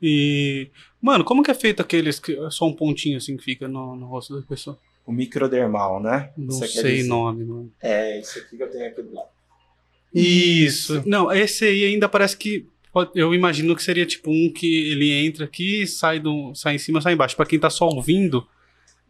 E, mano, como que é feito aqueles que é só um pontinho assim que fica no, no rosto da pessoa? O microdermal, né? Não Você quer sei nome, mano. É, isso aqui que eu tenho aqui do lado. Isso. Não, esse aí ainda parece que. Eu imagino que seria tipo um que ele entra aqui, sai, do, sai em cima, sai embaixo. Pra quem tá só ouvindo,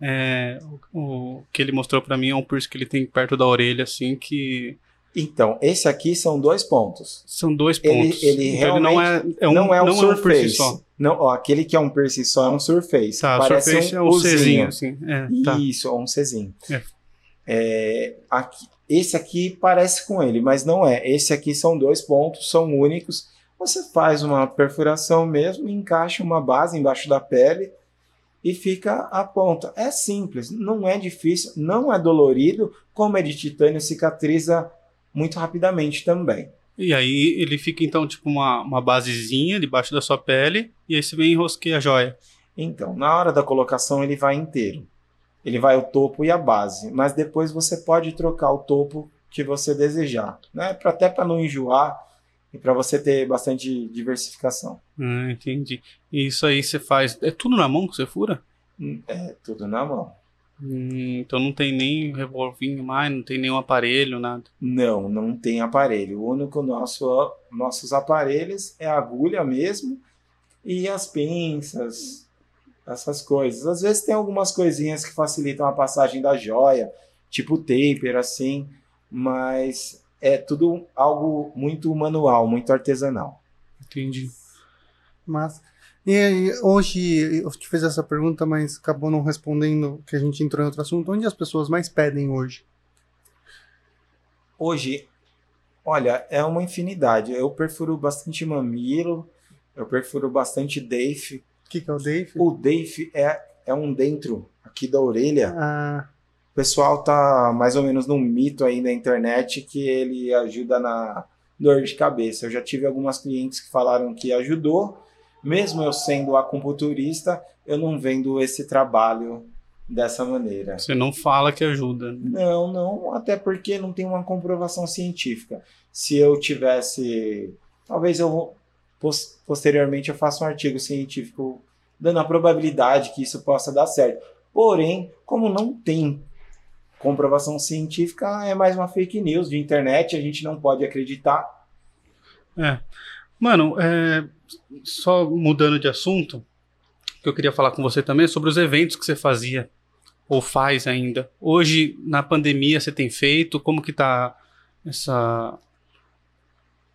é, o, o que ele mostrou pra mim é um piercing que ele tem perto da orelha, assim, que Então, esse aqui são dois pontos. são dois Ele- pontos. ele então ele não é, é um, não é um piercing surface. só. Não, ó, aquele que é um piercing só é um surface. Tá, Parece surface é um um Uzinho. Czinho, assim. É, tá. Isso, um Czinho. É. É, aqui- esse aqui parece com ele, mas não é. Esse aqui são dois pontos, são únicos. Você faz uma perfuração mesmo, encaixa uma base embaixo da pele e fica a ponta. É simples, não é difícil, não é dolorido, como é de titânio, cicatriza muito rapidamente também. E aí ele fica então tipo uma, uma basezinha debaixo da sua pele, e aí você vem e enrosqueia a joia. Então, na hora da colocação, ele vai inteiro. Ele vai o topo e a base, mas depois você pode trocar o topo que você desejar, né? Pra, até para não enjoar e para você ter bastante diversificação. Ah, entendi. E isso aí você faz. É tudo na mão que você fura? Hum, É tudo na mão. Hum, então não tem nem revolvinho mais, não tem nenhum aparelho, nada. Não, não tem aparelho. O único nosso nossos aparelhos é a agulha mesmo e as pinças, essas coisas. Às vezes tem algumas coisinhas que facilitam a passagem da joia, tipo taper assim, mas é tudo algo muito manual, muito artesanal. Entendi. Mas e, hoje eu te fiz essa pergunta, mas acabou não respondendo, que a gente entrou em outro assunto. Onde as pessoas mais pedem hoje? Hoje, olha, é uma infinidade. Eu perfuro bastante mamilo, eu perfuro bastante Dave. O que, que é o Dave? O Dave é, é um dentro aqui da orelha. Ah, O pessoal tá mais ou menos num mito aí na internet que ele ajuda na dor de cabeça. Eu já tive algumas clientes que falaram que ajudou. Mesmo eu sendo acupunturista, eu não vendo esse trabalho dessa maneira. Você não fala que ajuda. né? Não, não, até porque não tem uma comprovação científica. Se eu tivesse, talvez eu pos- posteriormente eu faça um artigo científico dando a probabilidade que isso possa dar certo. Porém, como não tem comprovação científica, é mais uma fake news de internet, a gente não pode acreditar. É. Mano, é, só mudando de assunto, que eu queria falar com você também é sobre os eventos que você fazia ou faz ainda. Hoje, na pandemia, você tem feito? Como que tá essa...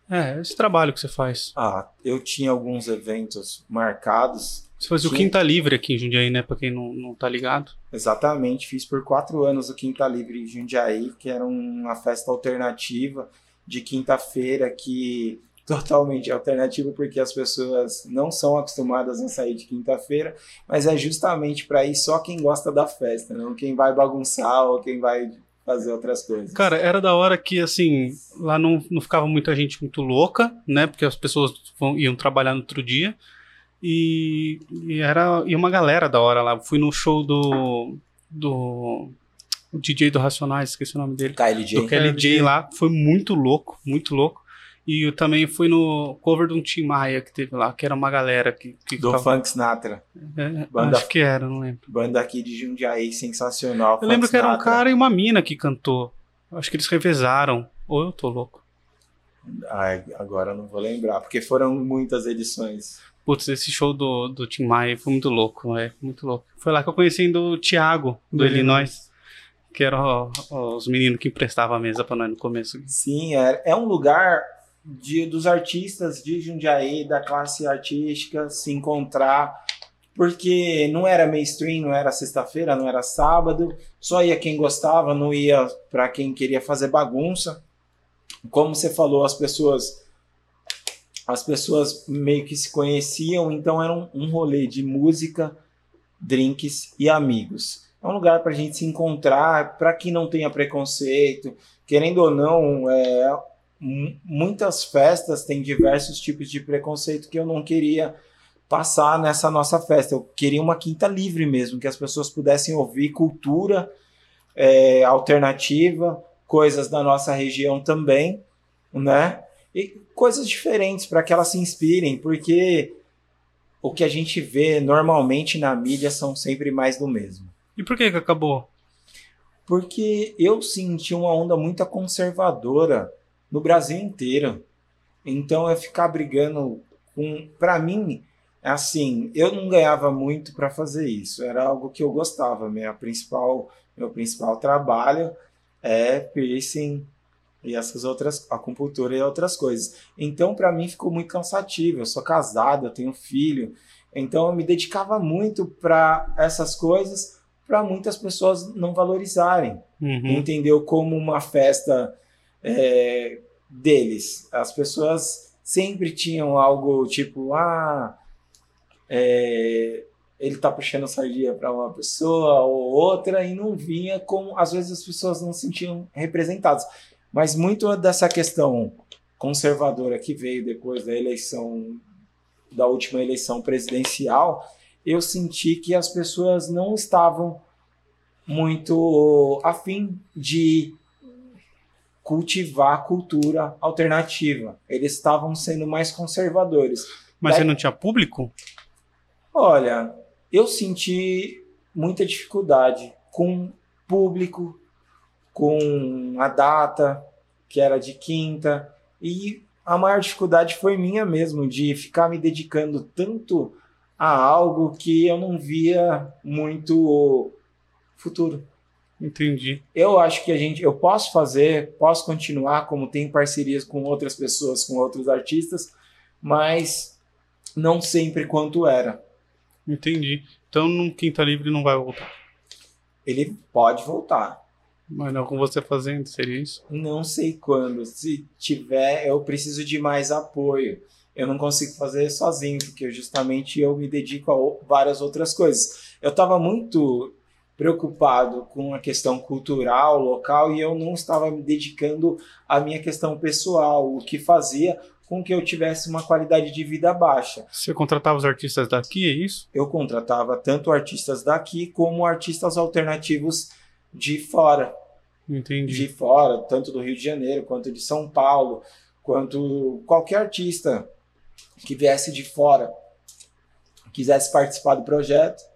É, esse trabalho que você faz. Ah, eu tinha alguns eventos marcados Você fazia o Sim. Quinta Livre aqui em Jundiaí, né? Pra quem não, não tá ligado. Exatamente, fiz por quatro anos o Quinta Livre em Jundiaí, que era uma festa alternativa de quinta-feira que totalmente alternativo porque as pessoas não são acostumadas a sair de quinta-feira, mas é justamente para ir só quem gosta da festa, não quem vai bagunçar ou quem vai fazer outras coisas. Cara, era da hora que, assim, lá não, não ficava muita gente muito louca, né? Porque as pessoas vão, iam trabalhar no outro dia. E, e era e uma galera da hora lá. Fui no show do. do. DJ do Racionais, esqueci o nome dele. KLJ. Do KLJ lá. Foi muito louco, muito louco. E eu também fui no cover de um Tim Maia que teve lá, que era uma galera que. que do ficava- Funk Sinatra. É, Banda- Acho que era, não lembro. Banda aqui de Jundiaí, sensacional. Eu lembro Funk que era um cara e uma mina que cantou. Acho que eles revezaram. Ou eu tô louco. Ai, agora não vou lembrar, porque foram muitas edições. Putz, esse show do, do Tim Maia foi muito louco, é muito louco. Foi lá que eu conheci do Thiago, do Do Illinois, que eram os meninos que emprestavam a mesa pra nós no começo. Sim, é, é um lugar de, dos artistas de Jundiaí, da classe artística, se encontrar, porque não era mainstream, não era sexta-feira, não era sábado, só ia quem gostava, não ia para quem queria fazer bagunça. Como você falou, as pessoas as pessoas meio que se conheciam, então era um, um rolê de música, drinks e amigos. É um lugar para a gente se encontrar, para que não tenha preconceito, querendo ou não, é, muitas festas têm diversos tipos de preconceito que eu não queria passar nessa nossa festa. Eu queria uma quinta livre mesmo, que as pessoas pudessem ouvir cultura é, alternativa, coisas da nossa região também, né? E coisas diferentes para que elas se inspirem, porque o que a gente vê normalmente na mídia são sempre mais do mesmo E por que que acabou? porque eu senti uma onda muito conservadora no Brasil inteiro. Então eu ficar brigando com, para mim, assim, eu não ganhava muito para fazer isso. Era algo que eu gostava. Minha principal, meu principal trabalho é piercing e essas outras, acupuntura e outras coisas. Então para mim ficou muito cansativo. Eu sou casado, eu tenho filho. Então eu me dedicava muito para essas coisas para muitas pessoas não valorizarem. Uhum. Entendeu como uma festa é, deles. As pessoas sempre tinham algo tipo, ah, é, ele tá puxando sardinha para uma pessoa ou outra e não vinha como às vezes as pessoas não se sentiam representadas. Mas muito dessa questão conservadora que veio depois da eleição da última eleição presidencial, eu senti que as pessoas não estavam muito afim de cultivar a cultura alternativa. Eles estavam sendo mais conservadores. Mas Daí- você não tinha público? Olha, eu senti muita dificuldade com público, com a data, que era de quinta, e a maior dificuldade foi minha mesmo, de ficar me dedicando tanto a algo que eu não via muito futuro. Entendi. Eu acho que a gente, eu posso fazer, posso continuar, como tem parcerias com outras pessoas, com outros artistas, mas não sempre quanto era. Entendi. Então no Quinta Livre não vai voltar. Ele pode voltar. Mas não com você fazendo, seria isso? Não sei quando. Se tiver, eu preciso de mais apoio. Eu não consigo fazer sozinho, porque justamente eu me dedico a várias outras coisas. Eu estava muito preocupado com a questão cultural, local, e eu não estava me dedicando à minha questão pessoal, o que fazia com que eu tivesse uma qualidade de vida baixa. Você contratava os artistas daqui, é isso? Eu contratava tanto artistas daqui como artistas alternativos de fora. Entendi. de fora, tanto do Rio de Janeiro, quanto de São Paulo, quanto qualquer artista que viesse de fora, quisesse participar do projeto,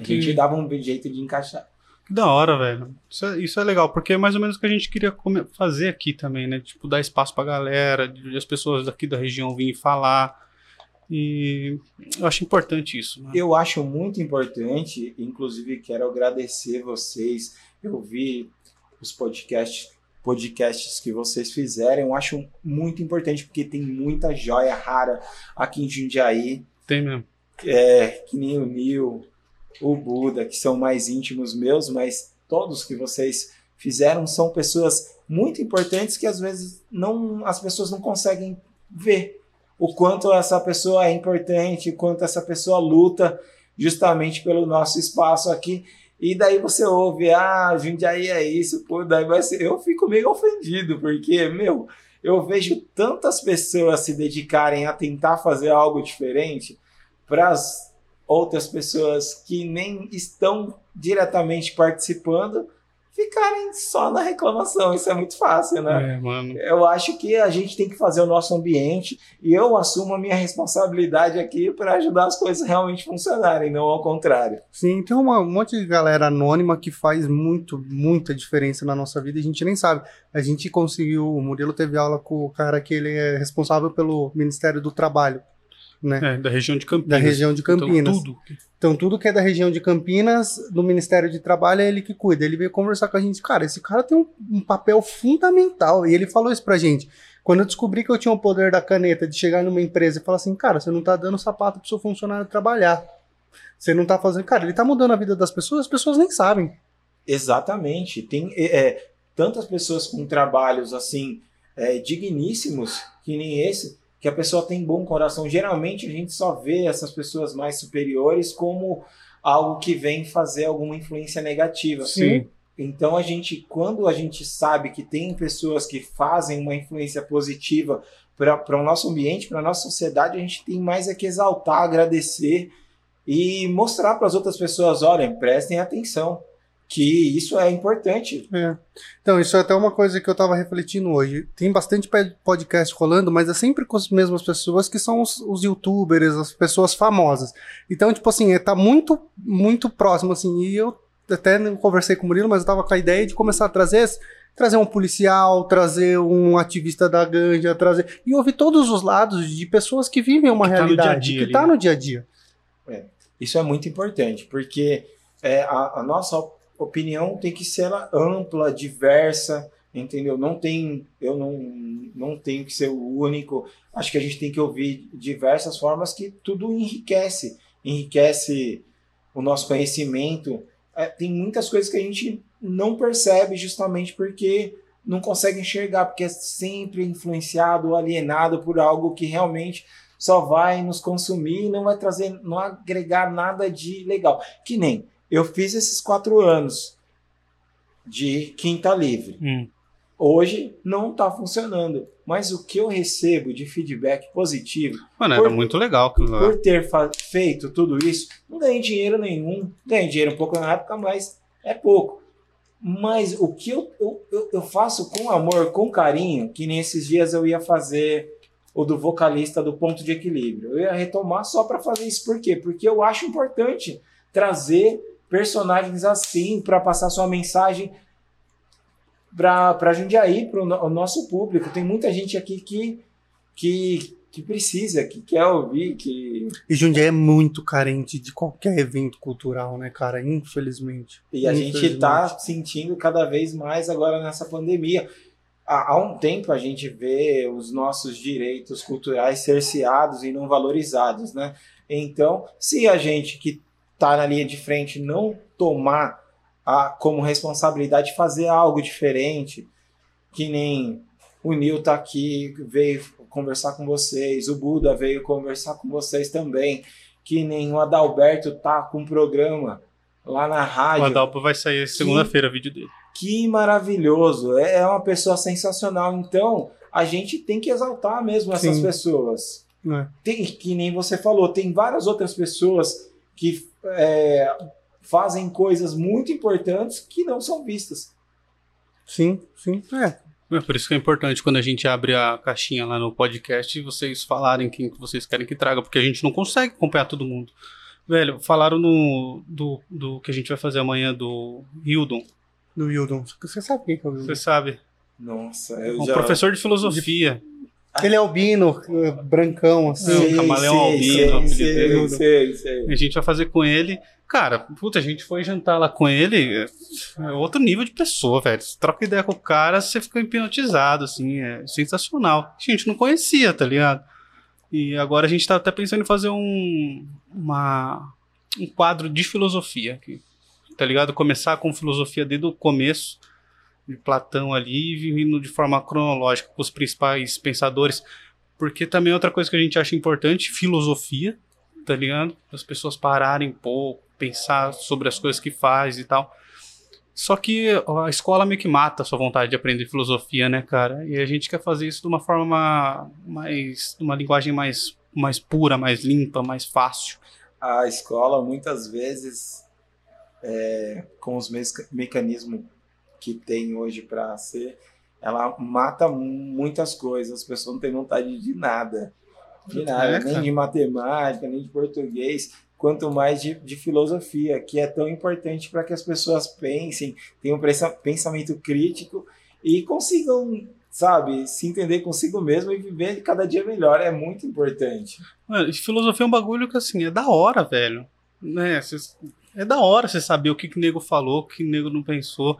a gente dava um jeito de encaixar. Que da hora, velho. Isso é, isso é legal, porque é mais ou menos o que a gente queria fazer aqui também, né? Tipo, dar espaço pra galera, de as pessoas daqui da região virem falar. E eu acho importante isso, né? Eu acho muito importante, inclusive quero agradecer vocês. Eu vi os podcasts, podcasts que vocês fizeram, eu acho muito importante porque tem muita joia rara aqui em Jundiaí. Tem mesmo. é, que nem o Nil, o Buda, que são mais íntimos meus, mas todos que vocês fizeram são pessoas muito importantes que às vezes não as pessoas não conseguem ver o quanto essa pessoa é importante, o quanto essa pessoa luta justamente pelo nosso espaço aqui. E daí você ouve, ah, Jundiaí é isso, pô, daí vai ser. Eu fico meio ofendido, porque, meu, eu vejo tantas pessoas se dedicarem a tentar fazer algo diferente para outras pessoas que nem estão diretamente participando ficarem só na reclamação. Isso é muito fácil, né? É, mano. Eu acho que a gente tem que fazer o nosso ambiente e eu assumo a minha responsabilidade aqui para ajudar as coisas realmente funcionarem, não ao contrário. Sim, tem uma, um monte de galera anônima que faz muito, muita diferença na nossa vida e a gente nem sabe. A gente conseguiu, o Murilo teve aula com o cara que ele é responsável pelo Ministério do Trabalho. Né? É, da região de Campinas. Da região de Campinas. Então, tudo. Então, tudo que é da região de Campinas, do Ministério de Trabalho, é ele que cuida. Ele veio conversar com a gente. Cara, esse cara tem um, um papel fundamental. E ele falou isso pra gente. Quando eu descobri que eu tinha o poder da caneta de chegar numa empresa e falar assim, cara, você não tá dando sapato pro seu funcionário trabalhar. Você não tá fazendo. Cara, ele tá mudando a vida das pessoas, as pessoas nem sabem. Exatamente. Tem é, tantas pessoas com trabalhos assim é, digníssimos que nem esse que a pessoa tem bom coração. Geralmente a gente só vê essas pessoas mais superiores como algo que vem fazer alguma influência negativa. Sim. Então a gente, quando a gente sabe que tem pessoas que fazem uma influência positiva para o nosso ambiente, para a nossa sociedade, a gente tem mais é que exaltar, agradecer e mostrar para as outras pessoas, olhem, prestem atenção que isso é importante. É. Então, isso é até uma coisa que eu tava refletindo hoje. Tem bastante podcast rolando, mas é sempre com as mesmas pessoas que são os, os youtubers, as pessoas famosas. Então, tipo assim, é, tá muito, muito próximo, assim. E eu até não conversei com o Murilo, mas eu tava com a ideia de começar a trazer trazer um policial, trazer um ativista da ganja, trazer e ouvir todos os lados de pessoas que vivem uma que realidade, tá dia -dia, que tá no dia a dia. É, isso é muito importante, porque é, a, a nossa opinião tem que ser ampla, diversa, entendeu? Não tem, eu não, não tenho que ser o único. Acho que a gente tem que ouvir diversas formas que tudo enriquece, enriquece o nosso conhecimento. É, tem muitas coisas que a gente não percebe justamente porque não consegue enxergar, porque é sempre influenciado, alienado por algo que realmente só vai nos consumir e não vai trazer, não agregar nada de legal. Que nem eu fiz esses quatro anos de quinta livre. Hum. Hoje não está funcionando. Mas o que eu recebo de feedback positivo. Mano, por, era muito legal. Por ter feito tudo isso, não ganhei dinheiro nenhum. Ganhei dinheiro um pouco na época, mas é pouco. Mas o que eu, eu, eu faço com amor, com carinho, que nesses dias eu ia fazer o do vocalista do ponto de equilíbrio. Eu ia retomar só para fazer isso. Por quê? Porque eu acho importante trazer personagens assim para passar sua mensagem para Jundiaí, para o nosso público. Tem muita gente aqui que, que, que precisa, que quer ouvir. Que... E Jundiaí é muito carente de qualquer evento cultural, né, cara? Infelizmente. E a gente está sentindo cada vez mais agora nessa pandemia. Há, há um tempo a gente vê os nossos direitos culturais cerceados e não valorizados, né? Então, se a gente que está na linha de frente não tomar a, como responsabilidade fazer algo diferente, que nem o Nil tá aqui, veio conversar com vocês, o Buda veio conversar com vocês também, que nem o Adalberto tá com um programa lá na rádio. O Adalpo vai sair segunda-feira o vídeo dele. Que maravilhoso, é, é uma pessoa sensacional. Então, a gente tem que exaltar mesmo essas Sim. pessoas. É. Tem, que nem você falou, tem várias outras pessoas que é, fazem coisas muito importantes que não são vistas. Sim, sim, é. É por isso que é importante quando a gente abre a caixinha lá no podcast vocês falarem quem que vocês querem que traga, porque a gente não consegue acompanhar todo mundo. Velho, falaram no, do, do que a gente vai fazer amanhã do Hildon. Do Hildon. Você sabe quem que é o Hildon? Você sabe. Nossa, eu um já... professor de filosofia. De... Ele é albino, brancão, assim. Sei, camaleão albino. Sei, sei, sei, A gente vai fazer com ele. Cara, puta, a gente foi jantar lá com ele. É outro nível de pessoa, velho. Você troca ideia com o cara, você fica hipnotizado, assim. É sensacional. A gente não conhecia, tá ligado? E agora a gente tá até pensando em fazer um, uma, um quadro de filosofia aqui. Tá ligado? Começar com filosofia desde o começo de Platão ali, vindo de forma cronológica com os principais pensadores, Porque também outra coisa que a gente acha importante, filosofia, tá ligado? As pessoas pararem um pouco, pensar sobre as coisas que faz e tal. Só que a escola meio que mata a sua vontade de aprender filosofia, né, cara? E a gente quer fazer isso de uma forma mais. uma linguagem mais, mais pura, mais limpa, mais fácil. A escola, muitas vezes, é, com os mecanismos que tem hoje para ser, ela mata muitas coisas. As pessoas não têm vontade de nada. De nada, é, nem de matemática, nem de português quanto mais de, de filosofia, que é tão importante para que as pessoas pensem, tenham pensamento crítico e consigam, sabe, se entender consigo mesmo e viver cada dia melhor. É muito importante. Mano, filosofia é um bagulho que, assim, é da hora, velho. Né? É da hora você saber o que, que o nego falou, o que o nego não pensou.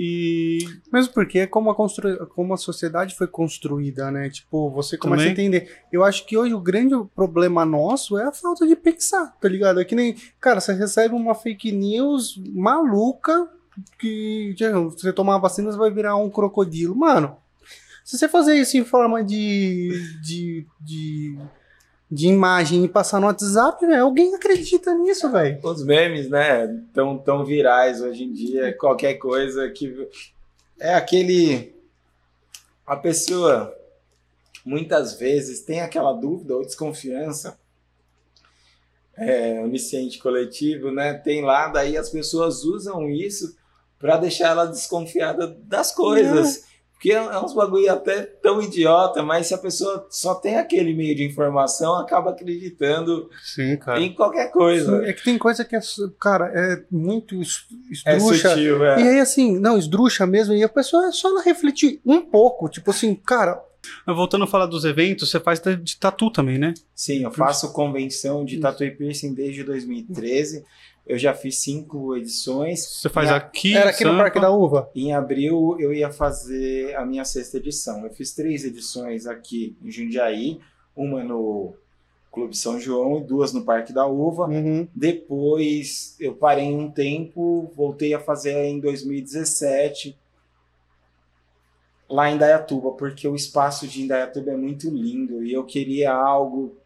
E. Mesmo porque é como a, constru... como a sociedade foi construída, né? Tipo, você começa Também. a entender. Eu acho que hoje o grande problema nosso é a falta de pensar, tá ligado? É que nem. Cara, você recebe uma fake news maluca que você tomar vacina, você vai virar um crocodilo. Mano, se você fazer isso em forma de. de, de de imagem e passar no WhatsApp, né? Alguém acredita nisso, velho. Os memes, né? Tão, tão virais hoje em dia. Qualquer coisa que. É aquele. A pessoa muitas vezes tem aquela dúvida ou desconfiança. É, onisciente coletivo, né? Tem lá, daí as pessoas usam isso para deixar ela desconfiada das coisas. Porque é uns bagulho até tão idiota, mas se a pessoa só tem aquele meio de informação, acaba acreditando Sim, em qualquer coisa. Sim, é que tem coisa que é, cara, é muito é esdrúxa. É sutil, é. E aí, assim, não, esdrúxa mesmo, e a pessoa é só ela refletir um pouco, tipo assim, cara, Voltando a falar dos eventos, você faz de tatu também, né? Sim, eu faço convenção de tatu e piercing desde 2013. Eu já fiz cinco edições. Você faz aqui? Era aqui Sampa. no Parque da Uva? Em abril eu ia fazer a minha sexta edição. Eu fiz três edições aqui em Jundiaí, uma no Clube São João e duas no Parque da Uva. Uhum. Depois eu parei um tempo, voltei a fazer em 2017 lá em Dayatuba, porque o espaço de Indaiatuba é muito lindo e eu queria algo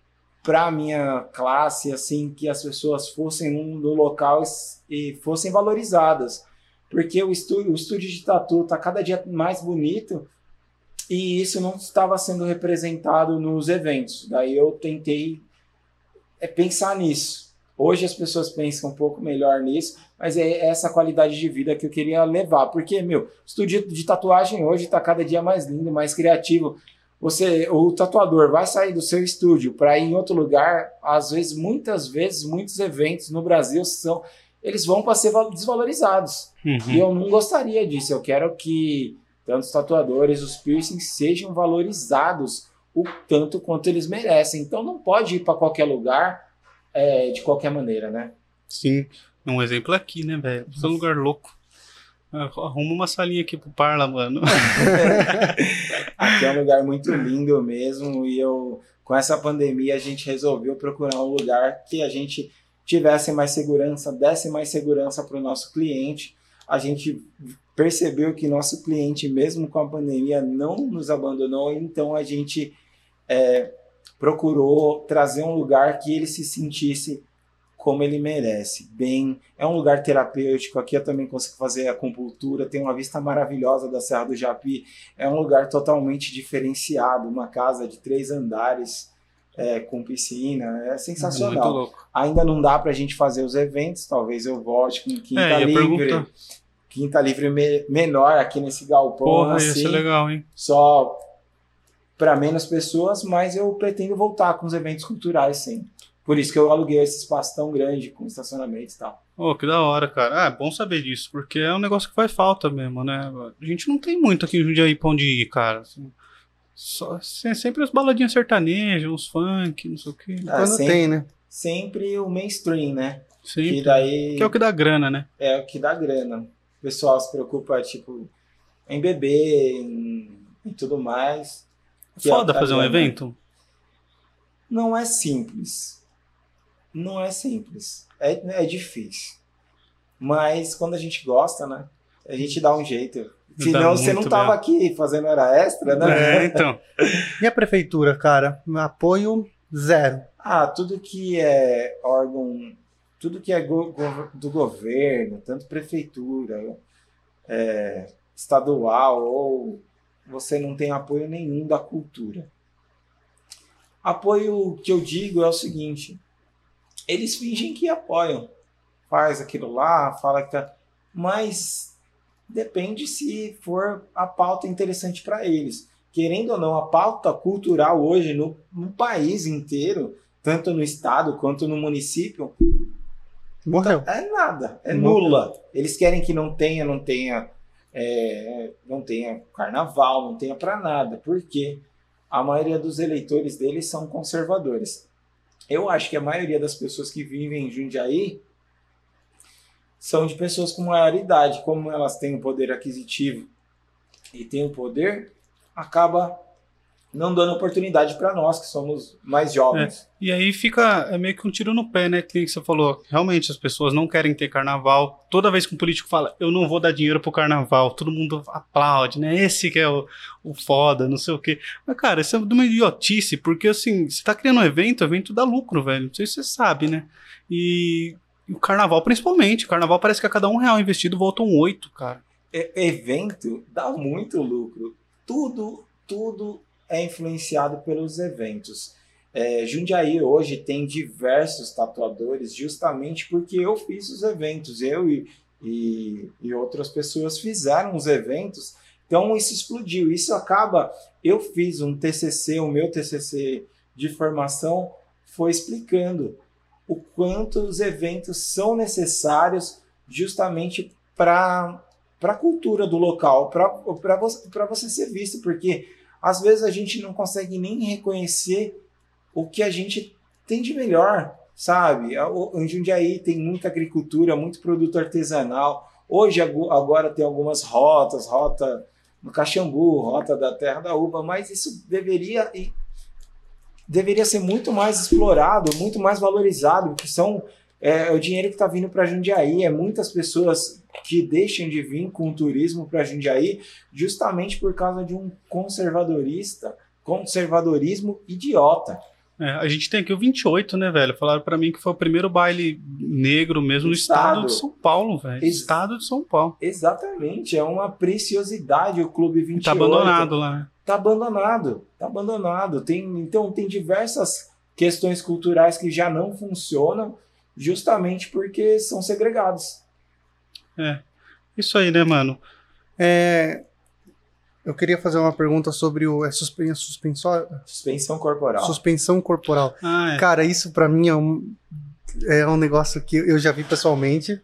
para minha classe, assim, que as pessoas fossem no local e fossem valorizadas. Porque o estúdio, o estúdio de tatu está cada dia mais bonito e isso não estava sendo representado nos eventos. Daí eu tentei é, pensar nisso. Hoje as pessoas pensam um pouco melhor nisso, mas é essa qualidade de vida que eu queria levar. Porque, meu, estúdio de tatuagem hoje está cada dia mais lindo, mais criativo você, o tatuador vai sair do seu estúdio para ir em outro lugar, às vezes, muitas vezes, muitos eventos no Brasil são, eles vão para ser desvalorizados. Uhum. E eu não gostaria disso. Eu quero que tanto os tatuadores, os piercings sejam valorizados o tanto quanto eles merecem. Então não pode ir para qualquer lugar é, de qualquer maneira, né? Sim. Um exemplo aqui, né, velho? É um lugar louco. Arruma uma salinha aqui pro Parla, mano. aqui é um lugar muito lindo mesmo. E eu, com essa pandemia, a gente resolveu procurar um lugar que a gente tivesse mais segurança, desse mais segurança para o nosso cliente. A gente percebeu que nosso cliente, mesmo com a pandemia, não nos abandonou, então a gente é, procurou trazer um lugar que ele se sentisse como ele merece. Bem, é um lugar terapêutico. Aqui eu também consigo fazer acupuntura. Tem uma vista maravilhosa da Serra do Japi. É um lugar totalmente diferenciado. Uma casa de três andares. É, com piscina, é sensacional. Ainda não dá para a gente fazer os eventos, talvez eu volte com quinta é, livre, quinta livre me menor aqui nesse galpão. Porra, assim, isso é legal, hein? Só para menos pessoas, mas eu pretendo voltar com os eventos culturais, sim. Por isso que eu aluguei esse espaço tão grande, com estacionamento e tal. Oh, que da hora, cara. Ah, é bom saber disso, porque é um negócio que faz falta mesmo, né? A gente não tem muito aqui em Jundiaí pra onde ir, cara. Assim, só, sempre as baladinhas sertanejas, uns funk, não sei o quê. Ah, Quando sempre, tem, né? Sempre o mainstream, né? Sim. Que, daí, que é o que dá grana, né? É o que dá grana. O pessoal se preocupa, tipo, em beber, em, em tudo mais. Foda é fazer grana. um evento? Não é simples não é simples. É, é difícil. Mas quando a gente gosta, né? A gente dá um jeito. Senão você não tava mesmo. aqui fazendo hora extra, né? É, então. E a prefeitura, cara? Apoio zero. Ah, tudo que é órgão, tudo que é go- go- do governo, tanto prefeitura, é, estadual, ou você não tem apoio nenhum da cultura. Apoio que eu digo é o seguinte: eles fingem que apoiam, faz aquilo lá, fala que tá, mas depende se for a pauta interessante para eles. Querendo ou não, a pauta cultural hoje no, no país inteiro tanto no estado quanto no município, Morreu. é nada, é Morreu. nula. Eles querem que não tenha, não tenha, é, não tenha carnaval, não tenha para nada, porque a maioria dos eleitores deles são conservadores. Eu acho que a maioria das pessoas que vivem em Jundiaí são de pessoas com maior idade, como elas têm o poder aquisitivo e têm o poder, acaba não dando oportunidade para nós que somos mais jovens. E aí fica é meio que um tiro no pé, né? Que você falou. Realmente as pessoas não querem ter carnaval. Toda vez que um político fala, eu não vou dar dinheiro pro carnaval, todo mundo aplaude, né? Esse que é o, o foda, não sei o quê. Mas, cara, isso é de uma idiotice, porque assim, você tá criando um evento, o evento dá lucro, velho. Não sei se você sabe, né? E, o carnaval, principalmente. O carnaval parece que a cada um real investido voltam oito, cara. Evento dá muito lucro. Tudo, tudo é influenciado pelos eventos. É, Jundiaí hoje tem diversos tatuadores justamente porque eu fiz os eventos, eu e, e, e outras pessoas fizeram os eventos, então isso explodiu. Isso acaba. Eu fiz um TCC, o meu TCC de formação foi explicando o quanto os eventos são necessários justamente para a cultura do local, para você, você ser visto, porque às vezes a gente não consegue nem reconhecer o que a gente tem de melhor, sabe? Em Jundiaí tem muita agricultura, muito produto artesanal. Hoje agora tem algumas rotas, rota no Caxambu, rota da Terra da Uva, mas isso deveria deveria ser muito mais explorado, muito mais valorizado, porque são é, o dinheiro que está vindo para Jundiaí, é muitas pessoas que deixam de vir com o turismo para Jundiaí justamente por causa de um conservadorista, conservadorismo idiota. É, a gente tem aqui o 28, né, velho? Falaram pra mim que foi o primeiro baile negro mesmo no Estado. estado de São Paulo, velho. Ex- Estado de São Paulo. Exatamente, é uma preciosidade o Clube 28. Tá abandonado lá, né? Tá abandonado, tá abandonado. Tem, então tem diversas questões culturais que já não funcionam justamente porque são segregados. Isso aí, né, mano? É, eu queria fazer uma pergunta sobre o é suspen, suspensório, Suspensão corporal. suspensão corporal. Ah, é. Cara, isso pra mim é um, é um negócio que eu já vi pessoalmente.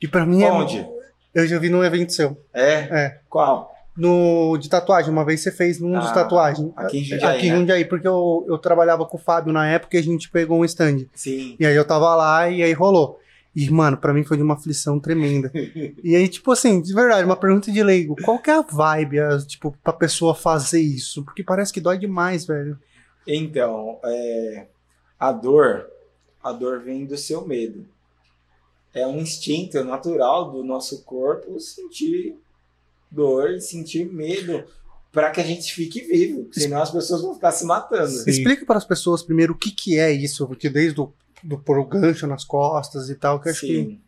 E pra mim Onde? é. Eu já vi num evento seu. É? É. Qual? No, de tatuagem, uma vez você fez num dos Ah, tatuagens. aqui em Jundiaí, Aqui em né? Jundiaí, porque eu, eu trabalhava com o Fábio na época e a gente pegou um stand. Sim. E aí eu tava lá e aí rolou. E, mano, pra mim foi de uma aflição tremenda. e aí, tipo assim, de verdade, uma pergunta de leigo. Qual que é a vibe, a, tipo, pra pessoa fazer isso? Porque parece que dói demais, velho. Então, é, a dor, a dor vem do seu medo. É um instinto natural do nosso corpo sentir dor e sentir medo para que a gente fique vivo, senão as pessoas vão ficar se matando. Sim. Explica para as pessoas primeiro o que que é isso, porque desde o do pôr o gancho nas costas e tal, que eu acho que... Sim.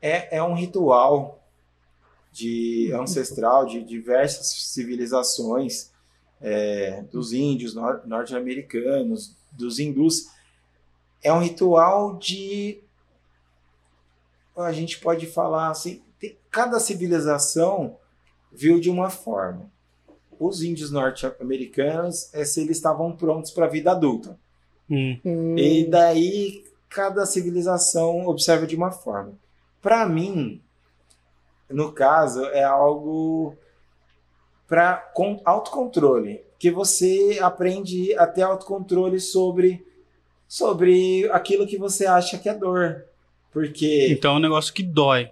É, é um ritual de ancestral de diversas civilizações, é, dos índios nor- norte-americanos, dos hindus. É um ritual de. A gente pode falar assim: tem- cada civilização viu de uma forma. Os índios norte-americanos, é se eles estavam prontos para a vida adulta. Hum. Hum, E daí cada civilização observa de uma forma. Para mim, no caso, é algo para com autocontrole, que você aprende a ter autocontrole sobre sobre aquilo que você acha que é dor. Porque Então é um negócio que dói.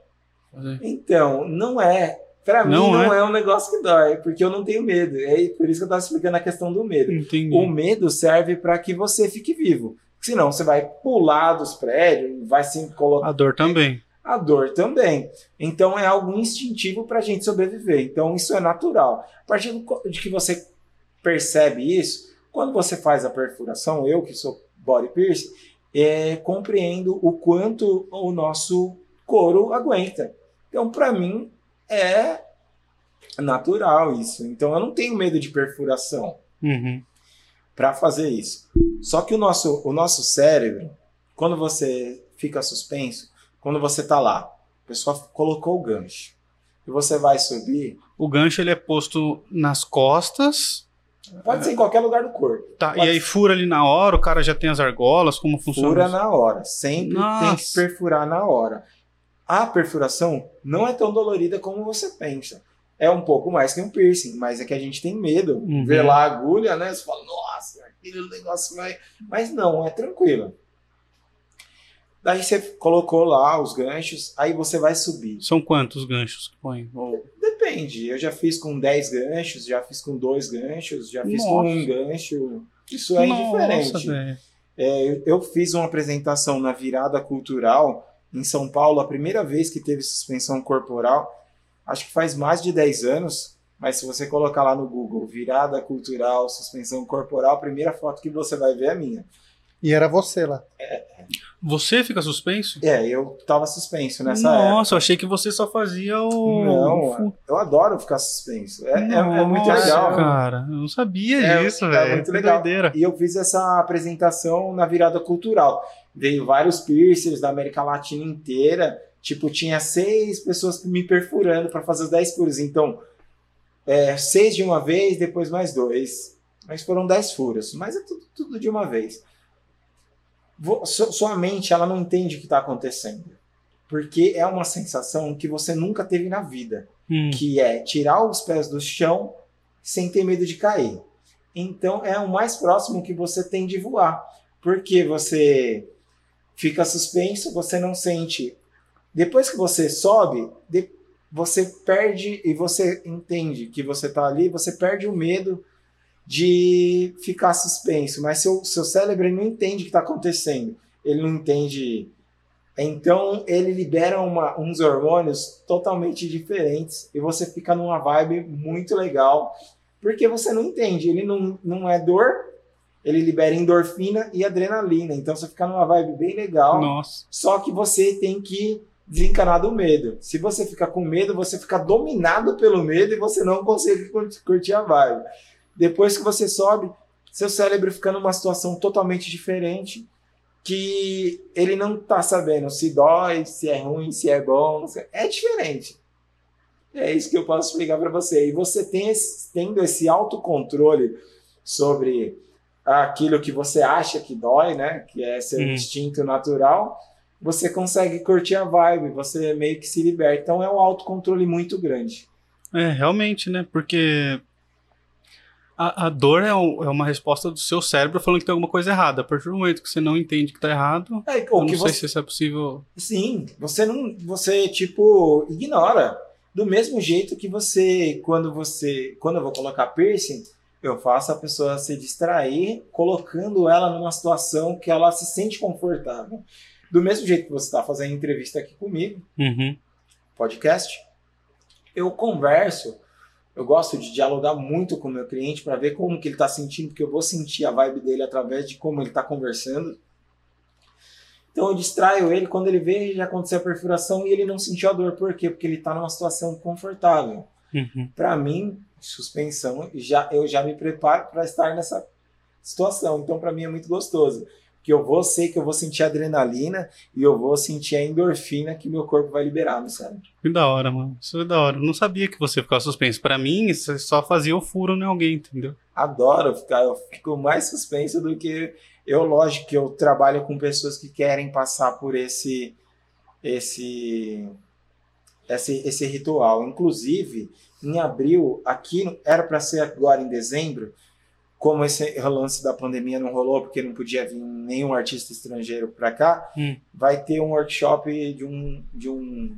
então, não é. Pra mim, Não não é? é um negócio que dói, porque eu não tenho medo. É por isso que eu tava explicando a questão do medo. Entendi. O medo serve para que você fique vivo. Senão você vai pular dos prédios, vai se colocar. A dor também. A a dor também. Então é algo instintivo para a gente sobreviver. Então isso é natural. A partir de que você percebe isso, quando você faz a perfuração, eu que sou body piercing, é, compreendo o quanto o nosso couro aguenta. Então, para mim, é natural isso. Então, eu não tenho medo de perfuração Uhum. para fazer isso. Só que o nosso, o nosso cérebro, quando você fica suspenso, quando você tá lá, a pessoa colocou o gancho e você vai subir, O gancho ele é posto nas costas, pode ser em qualquer lugar do corpo. tá? Pode E aí fura ali na hora, o cara já tem as argolas, como funciona? Fura isso? na hora. Sempre tem Nossa. que perfurar na hora. A perfuração não é tão dolorida como você pensa. É um pouco mais que um piercing, mas é que a gente tem medo. Uhum. Ver lá a agulha, né? Você fala, nossa, aquele negócio vai. Mas não, é tranquilo. Daí você colocou lá os ganchos, aí você vai subir. São quantos ganchos que põe? Ou- Depende. Eu já fiz com 10 ganchos, já fiz com dois ganchos, já fiz com Nossa. um gancho. Isso é Nossa, indiferente. É, eu- eu fiz uma apresentação na virada cultural em São Paulo, a primeira vez que teve suspensão corporal, acho que faz mais de 10 anos, mas se você colocar lá no Google virada cultural, suspensão corporal, a primeira foto que você vai ver é a minha. E era você lá. Você fica suspenso? É, eu tava suspenso nessa época. Nossa, eu achei que você só fazia o. Não, eu adoro ficar suspenso. É, é- é muito Nossa, legal. cara. Eu não sabia É- disso, é velho. muito Que legal. doideira. E eu fiz essa apresentação na virada cultural. Veio vários piercers da América Latina inteira. Tipo, tinha seis pessoas me perfurando para fazer os 10 furos. Então, é, seis de uma vez, depois mais dois. Mas foram 10 furos. Mas é tudo, tudo de uma vez. Vo- su- Sua mente, ela não entende o que está acontecendo. Porque é uma sensação que você nunca teve na vida Hum. que é tirar os pés do chão sem ter medo de cair. Então é o mais próximo que você tem de voar, porque você fica suspenso, você não sente. Depois que você sobe, você perde e você entende que você está ali, você perde o medo de ficar suspenso, mas seu, seu cérebro não entende o que está acontecendo, ele não entende. Então ele libera uma- uns hormônios totalmente diferentes e você fica numa vibe muito legal, porque você não entende, ele não, não é dor, ele libera endorfina e adrenalina, então você fica numa vibe bem legal, Nossa. só que você tem que desencanar do medo. Se você fica com medo, você fica dominado pelo medo e você não consegue curti- curtir a vibe. Depois que você sobe, seu cérebro fica numa situação totalmente diferente que ele não tá sabendo se dói, se é ruim, se é bom, sei. é diferente. É isso que eu posso explicar para você. E você tem esse, tendo esse autocontrole sobre aquilo que você acha que dói, né? Que é seu Hum. instinto natural, você consegue curtir a vibe, você meio que se liberta. Então é um autocontrole muito grande. É, realmente, né? Porque a, a dor é, um- é uma resposta do seu cérebro falando que tem alguma coisa errada. A partir do momento que você não entende que tá errado, É, eu ou não que sei você, se isso é possível. Sim, você não, você tipo ignora. Do mesmo jeito que você, quando você, quando eu vou colocar piercing, eu faço a pessoa se distrair, colocando ela numa situação que ela se sente confortável. Do mesmo jeito que você está fazendo entrevista aqui comigo, Uhum. podcast, eu converso, eu gosto de dialogar muito com o meu cliente para ver como que ele está sentindo, porque eu vou sentir a vibe dele através de como ele está conversando. Então eu distraio ele quando ele vê já aconteceu a perfuração e ele não sentiu a dor. Por quê? Porque ele está numa situação confortável. Uhum. Para mim, suspensão, já eu já me preparo para estar nessa situação. Então para mim é muito gostoso. Que eu vou sei que eu vou sentir adrenalina e eu vou sentir a endorfina que meu corpo vai liberar no cérebro. Que da hora, mano. Isso é da hora. Eu não sabia que você ficava suspenso. Pra mim, você só fazia o furo em alguém, entendeu? adoro ficar, eu fico mais suspenso do que eu, lógico que eu trabalho com pessoas que querem passar por esse esse esse, esse ritual. Inclusive, em abril, aqui era para ser agora em dezembro, como esse lance da pandemia não rolou porque não podia vir nenhum artista estrangeiro para cá, Hum. vai ter um workshop de um de um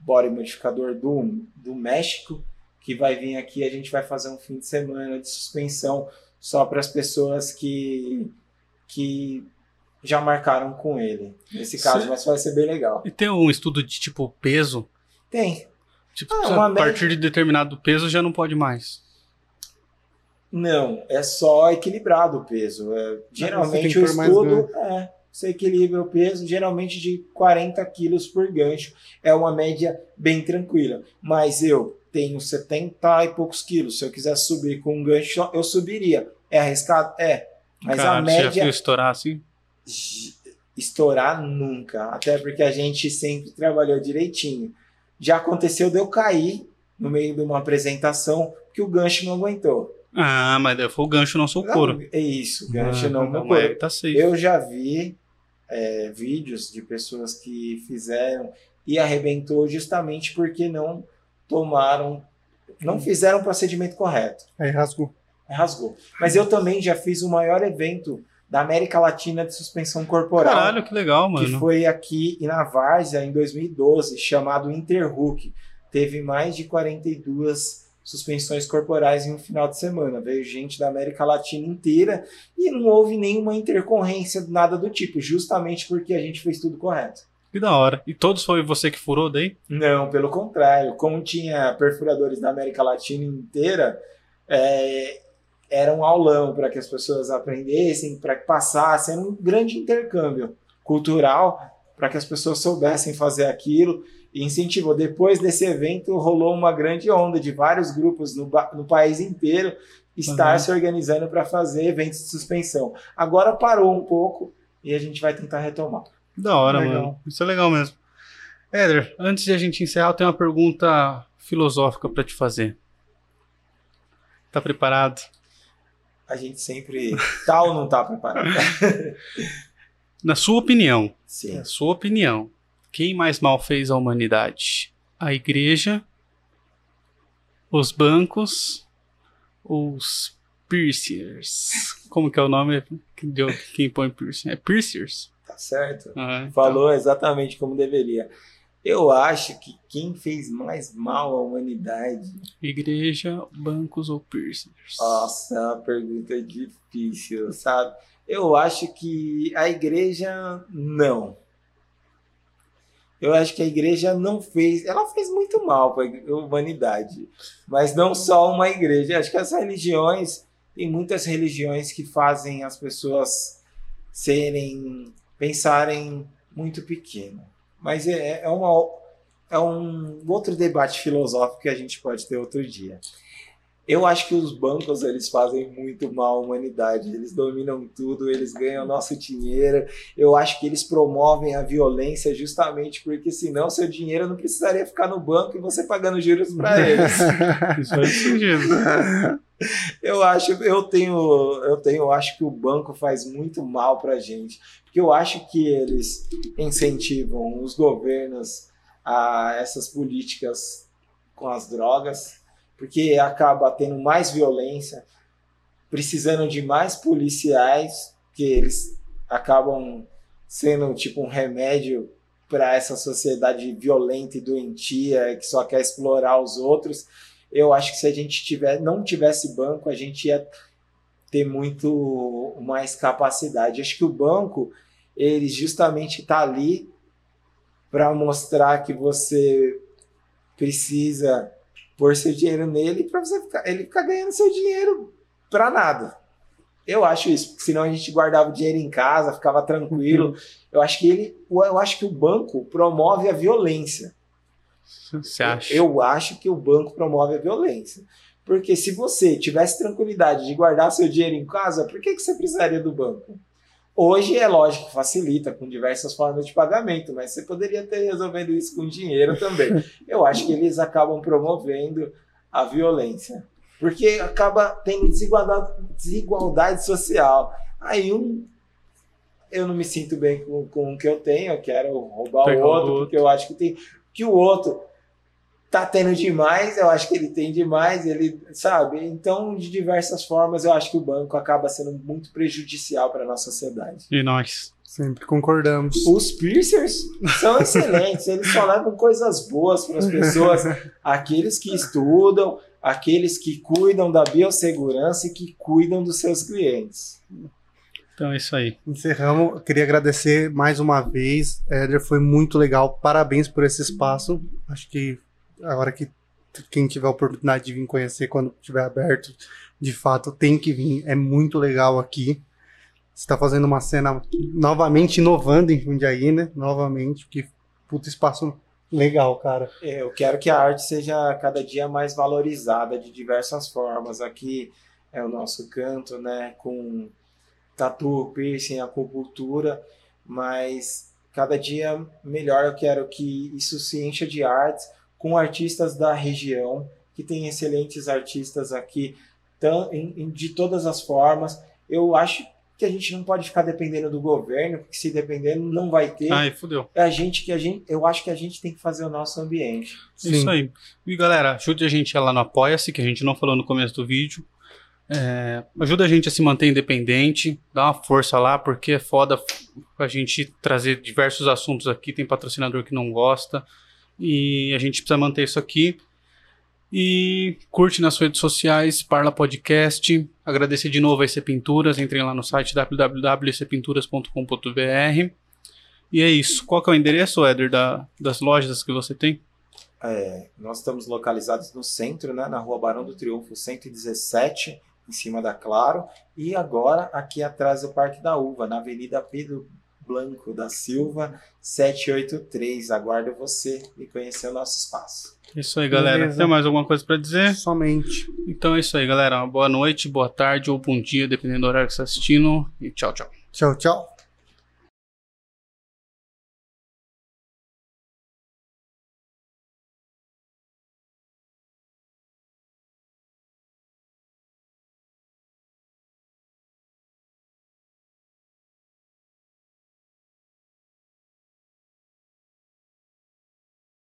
body modificador do, do México que vai vir aqui. A gente vai fazer um fim de semana de suspensão só para as pessoas que, que já marcaram com ele. Nesse caso, Sim. mas vai ser bem legal. E tem um estudo de tipo peso? Tem. Tipo, Ah, a uma partir de determinado peso já não pode mais. Não, é só equilibrado o peso. É, tem geralmente o estudo é você equilibra o peso, geralmente de 40 quilos por gancho. É uma média bem tranquila. Mas eu tenho 70 e poucos quilos. Se eu quiser subir com um gancho, eu subiria. É arriscado? É. Mas a Caralho, você já média viu estourar assim? Estourar nunca, até porque a gente sempre trabalhou direitinho. Já aconteceu de eu cair no meio de uma apresentação que o gancho não aguentou. Ah, mas foi o gancho, não sou o couro. É isso, o gancho Ah, não, meu mas couro. Tá. Eu já vi é, vídeos de pessoas que fizeram e arrebentou justamente porque não tomaram, não fizeram o procedimento correto. Aí rasgou. Rasgou. Mas eu também já fiz o maior evento da América Latina de suspensão corporal. Caralho, que legal, que mano. foi aqui na Várzea em 2012, chamado Interhook. Teve mais de 42 suspensões corporais em um final de semana. Veio gente da América Latina inteira e não houve nenhuma intercorrência, nada do tipo, justamente porque a gente fez tudo correto. Que da hora. E todos foi você que furou daí? Não, pelo contrário. Como tinha perfuradores da América Latina inteira, é, era um aulão para que as pessoas aprendessem, para que passassem, era um grande intercâmbio cultural para que as pessoas soubessem fazer aquilo e incentivou. Depois desse evento, rolou uma grande onda de vários grupos no, no país inteiro estar Uhum. se organizando para fazer eventos de suspensão. Agora parou um pouco e a gente vai tentar retomar. Da hora, Legal. mano. Isso é legal mesmo. Éder, antes de a gente encerrar, eu tenho uma pergunta filosófica pra te fazer. Tá preparado? A gente sempre tá ou não tá preparado. Na sua opinião, Sim. na sua opinião, quem mais mal fez à humanidade? A igreja, os bancos ou os piercers? Como que é o nome de quem põe piercing? É piercers? Tá certo. Ah, então. Falou exatamente como deveria. Eu acho que quem fez mais mal à humanidade. Igreja, bancos ou piercers? Nossa, é uma pergunta difícil, sabe? Eu acho que a igreja não. Eu acho que a igreja não fez. Ela fez muito mal para a humanidade. Mas não só uma igreja. Eu acho que as religiões. Tem muitas religiões que fazem as pessoas serem. pensarem muito pequeno. Mas é, é, uma, é um outro debate filosófico que a gente pode ter outro dia. Eu acho que os bancos eles fazem muito mal à humanidade. Eles dominam tudo, eles ganham nosso dinheiro. Eu acho que eles promovem a violência justamente porque senão seu dinheiro não precisaria ficar no banco e você pagando juros para eles. Isso faz sentido. Eu acho, eu tenho, eu tenho, eu acho que o banco faz muito mal para gente, porque eu acho que eles incentivam os governos a essas políticas com as drogas, porque acaba tendo mais violência, precisando de mais policiais, que eles acabam sendo tipo um remédio para essa sociedade violenta e doentia que só quer explorar os outros eu acho que se a gente tiver, não tivesse banco, a gente ia ter muito mais capacidade. Acho que o banco, ele justamente está ali para mostrar que você precisa pôr seu dinheiro nele para você ficar, ele ficar ganhando seu dinheiro para nada. Eu acho isso, porque senão a gente guardava o dinheiro em casa, ficava tranquilo. Eu acho que ele, eu acho que o banco promove a violência. Você acha? Eu acho que o banco promove a violência. Porque se você tivesse tranquilidade de guardar seu dinheiro em casa, por que, que você precisaria do banco? Hoje é lógico que facilita com diversas formas de pagamento, mas você poderia ter resolvendo isso com dinheiro também. Eu acho que eles acabam promovendo a violência. Porque acaba tendo desigualdade, desigualdade social. Aí um, eu não me sinto bem com, com o que eu tenho, eu quero roubar Pegar o outro, outro. porque eu acho que tem que o outro tá tendo demais, eu acho que ele tem demais, ele sabe. Então, de diversas formas, eu acho que o banco acaba sendo muito prejudicial para nossa sociedade. E nós? Sempre concordamos. Os piercers são excelentes, eles só levam coisas boas para as pessoas, aqueles que estudam, aqueles que cuidam da biossegurança e que cuidam dos seus clientes. Então é isso aí. Encerramos. Eu queria agradecer mais uma vez. Éder, foi muito legal. Parabéns por esse espaço. Acho que a hora que quem tiver a oportunidade de vir conhecer quando estiver aberto, de fato, tem que vir. É muito legal aqui. Você está fazendo uma cena novamente inovando em Jundiaí, né? Novamente, porque puto espaço legal, cara. Eu quero que a arte seja cada dia mais valorizada de diversas formas. Aqui é o nosso canto, né? Com tatu, piercing, acupuntura, mas cada dia melhor eu quero que isso se encha de artes com artistas da região, que tem excelentes artistas aqui tão, em, de todas as formas. Eu acho que a gente não pode ficar dependendo do governo, porque se dependendo não vai ter. Ai, fudeu. É a gente que a gente, eu acho que a gente tem que fazer o nosso ambiente. Sim. Isso aí. E galera, ajude a gente lá no Apoia-se, que a gente não falou no começo do vídeo. É, ajuda a gente a se manter independente, dá uma força lá, porque é foda a gente trazer diversos assuntos aqui. Tem patrocinador que não gosta e a gente precisa manter isso aqui. E curte nas redes sociais, Parla Podcast. Agradecer de novo a EC Pinturas. Entrem lá no site www.ecpinturas.com.br. E é isso. Qual é o endereço, Éder, da, das lojas que você tem? É, nós estamos localizados no centro, né, na rua Barão do Triunfo 117, em cima da Claro. E agora aqui atrás do Parque da Uva, na Avenida Pedro Blanco da Silva, 783. Aguardo você e conhecer o nosso espaço. Isso aí, galera. Beleza. Tem mais alguma coisa para dizer? Somente. Então é isso aí, galera. Uma boa noite, boa tarde ou bom dia, dependendo do horário que você está assistindo. E tchau, tchau. Tchau, tchau.